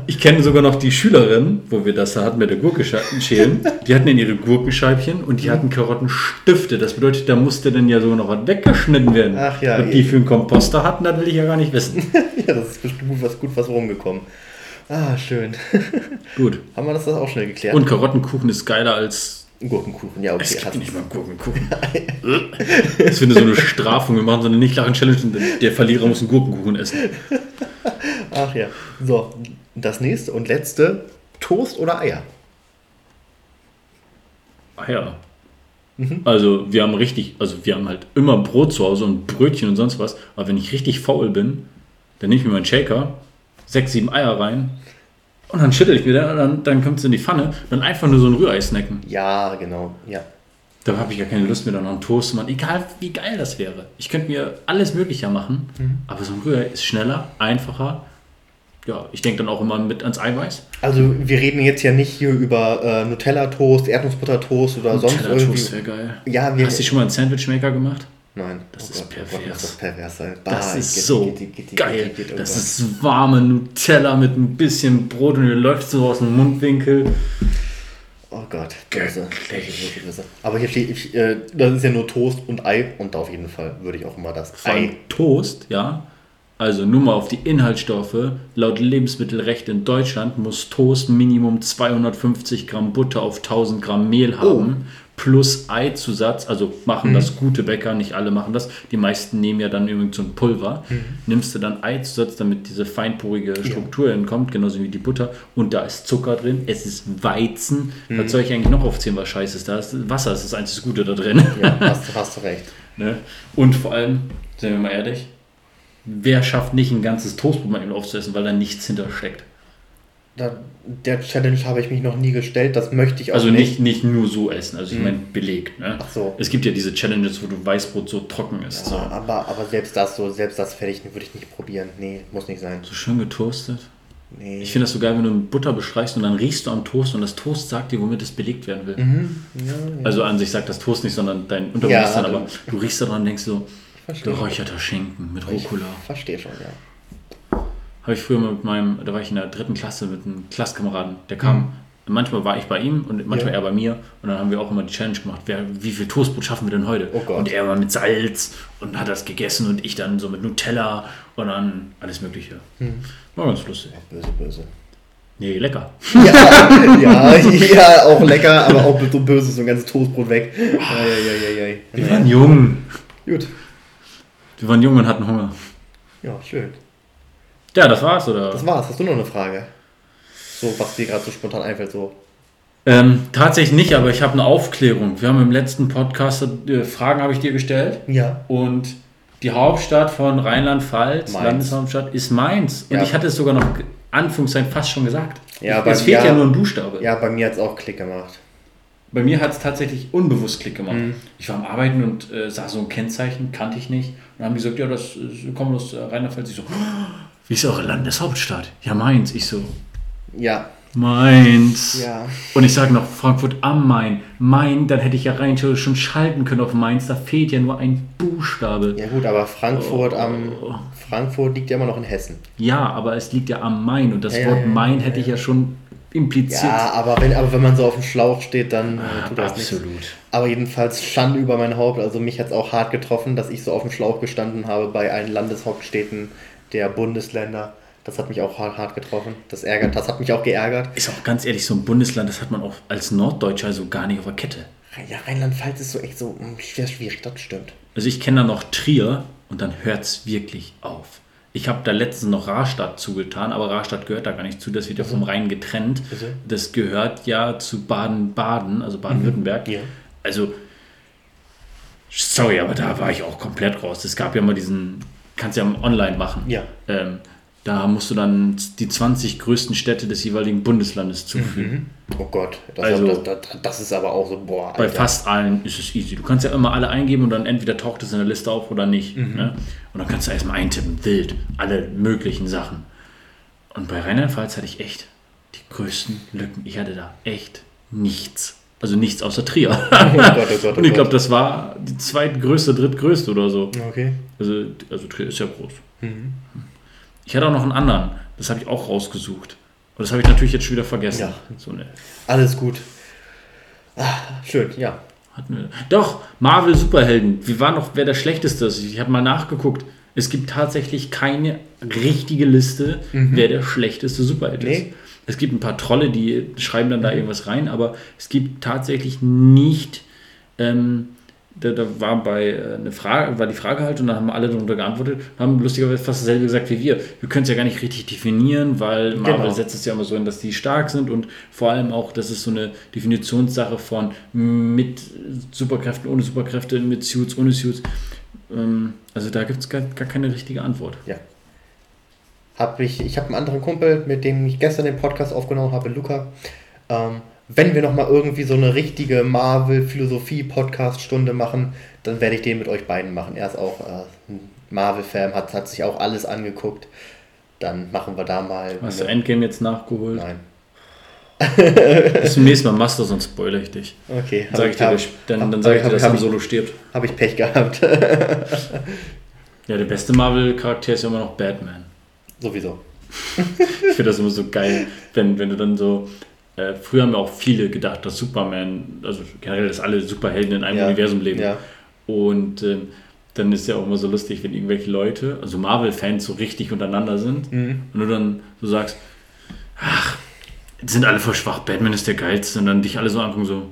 Ich kenne sogar noch die Schülerin, wo wir das da hatten mit der Gurke schälen. Die hatten in ihre Gurkenscheibchen und die hatten Karottenstifte. Das bedeutet, da musste dann ja sogar noch was weggeschnitten werden. Ach ja, Was die für einen Komposter hatten, das will ich ja gar nicht wissen. *laughs* ja, das ist bestimmt gut was, gut was rumgekommen. Ah, schön. *laughs* Gut. Haben wir das, das auch schnell geklärt? Und Karottenkuchen ist geiler als. Gurkenkuchen, ja, okay. Es gibt nicht mal Gurkenkuchen. *laughs* Das finde so eine Strafung. Wir machen so eine Nicht-Lachen-Challenge und der Verlierer muss einen Gurkenkuchen essen. Ach ja. So, das nächste und letzte: Toast oder Eier? Ah ja. Also wir haben richtig, also wir haben halt immer Brot zu Hause und Brötchen und sonst was. Aber wenn ich richtig faul bin, dann nehme ich mir meinen Shaker, sechs, sieben Eier rein und dann schüttel ich wieder, dann, dann kommt es in die Pfanne, dann einfach nur so ein Rührei snacken. Ja, genau. Ja. Da habe ich ja keine Lust mehr, dann noch einen Toast zu machen. Egal wie geil das wäre. Ich könnte mir alles Mögliche machen, aber so ein Rührei ist schneller, einfacher. Ja, ich denke dann auch immer mit ans Eiweiß. Also, wir reden jetzt ja nicht hier über äh, Nutella-Toast, Erdnussbutter-Toast oder sonst Nutella Toast irgendwie. wäre geil. Ja, wir. Hast du schon mal einen Sandwichmaker gemacht? Nein, Das oh ist Gott, oh Gott, pervers. muss das pervers sein. Das Bah, ist so geil. oh Das Gott. ist warme Nutella mit ein bisschen Brot und ihr läuft so aus dem Mundwinkel. Oh Gott, böse. Aber hier steht, ich, äh, das ist ja nur Toast und Ei und da auf jeden Fall würde ich auch immer das allem Ei. Toast, ja. Also nur mal auf die Inhaltsstoffe. Laut Lebensmittelrecht in Deutschland muss Toast Minimum 250 Gramm Butter auf 1000 Gramm Mehl haben. Plus Eizusatz, also machen das gute Bäcker, nicht alle machen das. Die meisten nehmen ja dann irgendwie so ein Pulver. Nimmst du dann Eizusatz, damit diese feinporige Struktur entkommt, genauso wie die Butter. Und da ist Zucker drin, es ist Weizen. Was soll ich eigentlich noch aufzählen, was scheiße ist? Da ist Wasser, ist das einzige Gute da drin. Ja, hast, hast du recht. *laughs* Ne? Und vor allem, seien wir mal ehrlich, wer schafft nicht ein ganzes Toastbrot mal eben aufzuessen, weil da nichts hintersteckt? Da, der Challenge habe ich mich noch nie gestellt, das möchte ich auch Also nicht, nicht nur so essen, also ich meine belegt. Ne? Ach so. Es gibt ja diese Challenges, wo du Weißbrot so trocken isst. Ja, So. aber, aber selbst das so, selbst das fertig würde ich nicht probieren. Nee, muss nicht sein. so schön getoastet. Nee. Ich finde das so geil, wenn du mit Butter bestreichst und dann riechst du am Toast und das Toast sagt dir, womit es belegt werden will. Mhm. Ja, ja. Also an sich sagt das Toast nicht, sondern dein Unterbewusstsein, aber du riechst daran und denkst so, geräucherter Schinken mit Rucola. Verstehe schon, ja. Habe ich früher mal mit meinem, da war ich in der dritten Klasse mit einem Klasskameraden, der kam manchmal war ich bei ihm und manchmal Ja. er bei mir. Und dann haben wir auch immer die Challenge gemacht, wer, wie viel Toastbrot schaffen wir denn heute? Oh. Und er war mit Salz und hat das gegessen und ich dann so mit Nutella und dann alles Mögliche. Hm. War ganz lustig. Böse, böse. Nee, lecker. Ja, *laughs* ja, ja, auch lecker, aber auch so böse, so ein ganzes Toastbrot weg. Wir waren jung. Gut. Wir waren jung und hatten Hunger. Ja, schön. Ja, das war's, oder? Das war's. Hast du noch eine Frage? So, was dir gerade so spontan einfällt, so. Ähm, tatsächlich nicht, aber ich habe eine Aufklärung. Wir haben im letzten Podcast äh, Fragen habe ich dir gestellt Ja. und die Hauptstadt von Rheinland-Pfalz. Landeshauptstadt, ist Mainz. Und Ja. ich hatte es sogar noch Anführungszeichen fast schon gesagt. Ja, es fehlt ja, nur ein Buchstabe. Ja, bei mir hat's auch Klick gemacht. Bei mir hat es tatsächlich unbewusst Klick gemacht. Mhm. Ich war am Arbeiten und äh, sah so ein Kennzeichen, kannte ich nicht. Und dann haben die gesagt, ja, das äh, kommen aus äh, Rheinland-Pfalz. Ich so, wie ist eure Landeshauptstadt? Ja, Mainz. Ich so, Ja. Mainz. Ja. Und ich sage noch Frankfurt am Main. Main, dann hätte ich ja rein theoretisch schon schalten können auf Mainz. Da fehlt ja nur ein Buchstabe. Ja gut, aber Frankfurt am Oh. Frankfurt liegt ja immer noch in Hessen. Ja, aber es liegt ja am Main. Und das Ja, ja, Wort ja, Main hätte ich ja. ja schon impliziert. Ja, aber wenn, aber wenn man so auf dem Schlauch steht, dann äh, Ah, tut das nichts. absolut. Aber jedenfalls Schande über mein Haupt. Also mich hat es auch hart getroffen, dass ich so auf dem Schlauch gestanden habe bei allen Landeshauptstädten der Bundesländer. Das hat mich auch hart, getroffen. Das ärgert, das hat mich auch geärgert. Ist auch ganz ehrlich, so ein Bundesland, das hat man auch als Norddeutscher so gar nicht auf der Kette. Ja, Rheinland-Pfalz ist so echt so schwer schwierig, das stimmt. Also ich kenne da noch Trier und dann hört es wirklich auf. Ich habe da letztens noch Rastatt zugetan, aber Rastatt gehört da gar nicht zu. Das wird ja vom Rhein getrennt. Also? Das gehört ja zu Baden-Baden, also Baden-Württemberg. Ja. Also, sorry, aber da war ich auch komplett raus. Es gab ja mal diesen, kannst ja online machen. Ja. Ähm, da musst du dann die 20 größten Städte des jeweiligen Bundesllandes zufügen. Oh Gott, das, Also- das, das, das ist aber auch so, boah, Bei Alter. fast allen ist es easy. Du kannst ja immer alle eingeben und dann entweder taucht es in der Liste auf oder nicht. Mhm. Ne? Und dann kannst du erstmal eintippen, wild, alle möglichen Sachen. Und bei Rheinland-Pfalz hatte ich echt die größten Lücken. Ich hatte da echt nichts. Also nichts außer Trier. Oh Gott, oh Gott, oh *laughs* und ich glaube, das war die zweitgrößte, drittgrößte oder so. Okay. Also, also Trier ist ja groß. Mhm. Ich hatte auch noch einen anderen. Das habe ich auch rausgesucht. Und das habe ich natürlich jetzt schon wieder vergessen. Ja. So eine Alles gut. Ah, schön, ja. Hatten wir. Doch, Marvel Superhelden. Wie war noch, wer der schlechteste ist? Ich habe mal nachgeguckt. Es gibt tatsächlich keine richtige Liste, wer der schlechteste Superheld ist. Es gibt ein paar Trolle, die schreiben dann da irgendwas rein, aber es gibt tatsächlich nicht. Ähm, da, da war bei äh, eine Frage, war die Frage halt und dann haben alle darunter geantwortet, haben lustigerweise fast dasselbe gesagt wie wir. Wir können es ja gar nicht richtig definieren, weil Marvel Genau. setzt es ja immer so hin, dass die stark sind und vor allem auch, das ist so eine Definitionssache von mit Superkräften, ohne Superkräfte, mit Suits, ohne Suits. Ähm, also da gibt es gar, gar keine richtige Antwort. Ja. Hab ich ich habe einen anderen Kumpel, mit dem ich gestern den Podcast aufgenommen habe, Luca. Ähm, wenn wir nochmal irgendwie so eine richtige Marvel-Philosophie-Podcast-Stunde machen, dann werde ich den mit euch beiden machen. Er ist auch äh, ein Marvel-Fan, hat, hat sich auch alles angeguckt. Dann machen wir da mal. Hast du Endgame jetzt nachgeholt? Nein. *laughs* Bis zum nächsten Mal machst du, sonst spoilere ich dich. Okay, Dann sage ich dir, hab, der- dann, dann sag ich dir, hab- dass hab ich- Solo stirbt. hab ich Pech gehabt. *laughs* Ja, der beste Marvel-Charakter ist ja immer noch Batman. Sowieso. Ich finde das immer so geil, wenn, wenn du dann so. Äh, früher haben ja auch viele gedacht, dass Superman, also generell, dass alle Superhelden in einem Ja. Universum leben. Ja. Und ähm, dann ist ja auch immer so lustig, wenn irgendwelche Leute, also Marvel-Fans, so richtig untereinander sind Mhm. und du dann so sagst, ach, sind alle voll schwach, Batman ist der geilste und dann dich alle so angucken, so,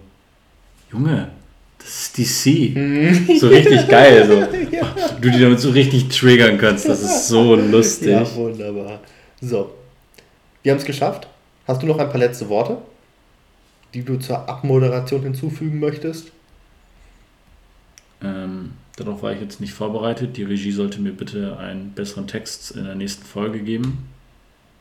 Junge, das ist DC. Mhm. So richtig geil, so. *laughs* Du die damit so richtig triggern kannst, das ist so lustig. Ja, wunderbar. So. Wir haben es geschafft. Hast du noch ein paar letzte Worte, die du zur Abmoderation hinzufügen möchtest? Ähm, darauf war ich jetzt nicht vorbereitet. Die Regie sollte mir bitte einen besseren Text in der nächsten Folge geben.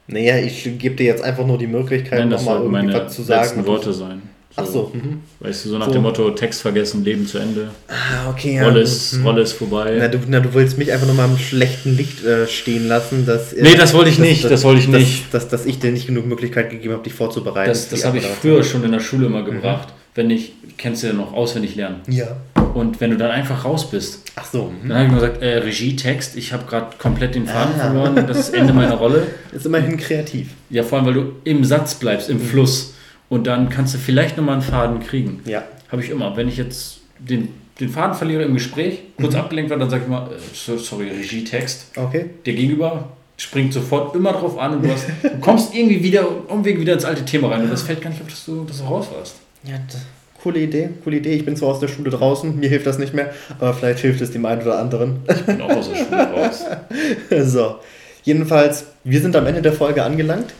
Naja, ich gebe dir jetzt einfach nur die Möglichkeit, das nochmal sollten irgendwie meine was zu sagen. letzten Worte sein. Ach so. Mhm. Weißt du, so nach So. dem Motto, Text vergessen, Leben zu Ende. Ah, okay. Rolle, ist, Mhm. Rolle ist vorbei. Na du, na, du willst mich einfach nochmal im schlechten Licht äh, stehen lassen, dass... äh, Nee, das wollte ich nicht, das wollte ich dass, nicht. Dass, dass ich dir nicht genug Möglichkeit gegeben habe, dich vorzubereiten. das das habe ich früher schon in der Schule immer gebracht. Wenn ich, kennst du ja noch, auswendig lernen. Ja. Und wenn du dann einfach raus bist, Ach so. Mhm. dann habe ich nur gesagt, äh, Regie, Text, ich habe gerade komplett den Faden Ah. verloren, das ist Ende meiner Rolle. *laughs* Ist immerhin kreativ. Ja, vor allem, weil du im Satz bleibst, Mhm. im Fluss. Und dann kannst du vielleicht nochmal einen Faden kriegen. Ja. Habe ich immer. Wenn ich jetzt den, den Faden verliere im Gespräch, kurz abgelenkt werde, dann sage ich mal, äh, so- sorry, Regietaxt. Okay. Der Gegenüber springt sofort immer drauf an und du, hast, du kommst irgendwie wieder, Umweg wieder ins alte Thema rein und das fällt gar nicht auf, dass du, dass du raus warst. Ja, coole Idee, coole Idee. Ich bin zwar aus der Schule draußen, mir hilft das nicht mehr, aber vielleicht hilft es dem einen oder anderen. Ich bin auch aus der Schule raus. *laughs* so, jedenfalls, wir sind am Ende der Folge angelangt.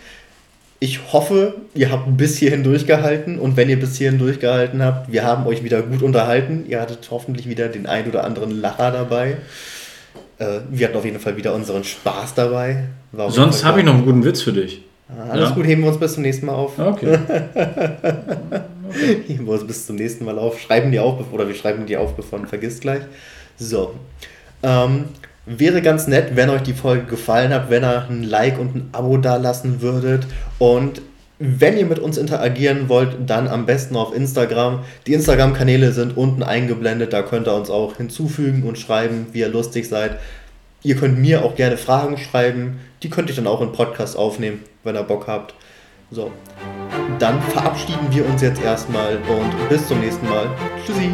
Ich hoffe, ihr habt bis hierhin durchgehalten und wenn ihr bis hierhin durchgehalten habt, wir haben euch wieder gut unterhalten. Ihr hattet hoffentlich wieder den ein oder anderen Lacher dabei. Äh, wir hatten auf jeden Fall wieder unseren Spaß dabei. War Sonst habe ich noch einen guten Witz für dich. Ah, Alles Ja. gut, heben wir uns bis zum nächsten Mal auf. *laughs* Okay. Heben wir uns bis zum nächsten Mal auf. Schreiben die auf, oder wir schreiben die auf, bevor man vergisst gleich. So. Ähm, wäre ganz nett, wenn euch die Folge gefallen hat, wenn ihr ein Like und ein Abo da lassen würdet. Und wenn ihr mit uns interagieren wollt, dann am besten auf Instagram. Die Instagram-Kanäle sind unten eingeblendet. Da könnt ihr uns auch hinzufügen und schreiben, wie ihr lustig seid. Ihr könnt mir auch gerne Fragen schreiben. Die könnt ihr dann auch in Podcast aufnehmen, wenn ihr Bock habt. So, dann verabschieden wir uns jetzt erstmal und bis zum nächsten Mal. Tschüssi.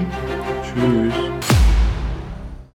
Tschüss.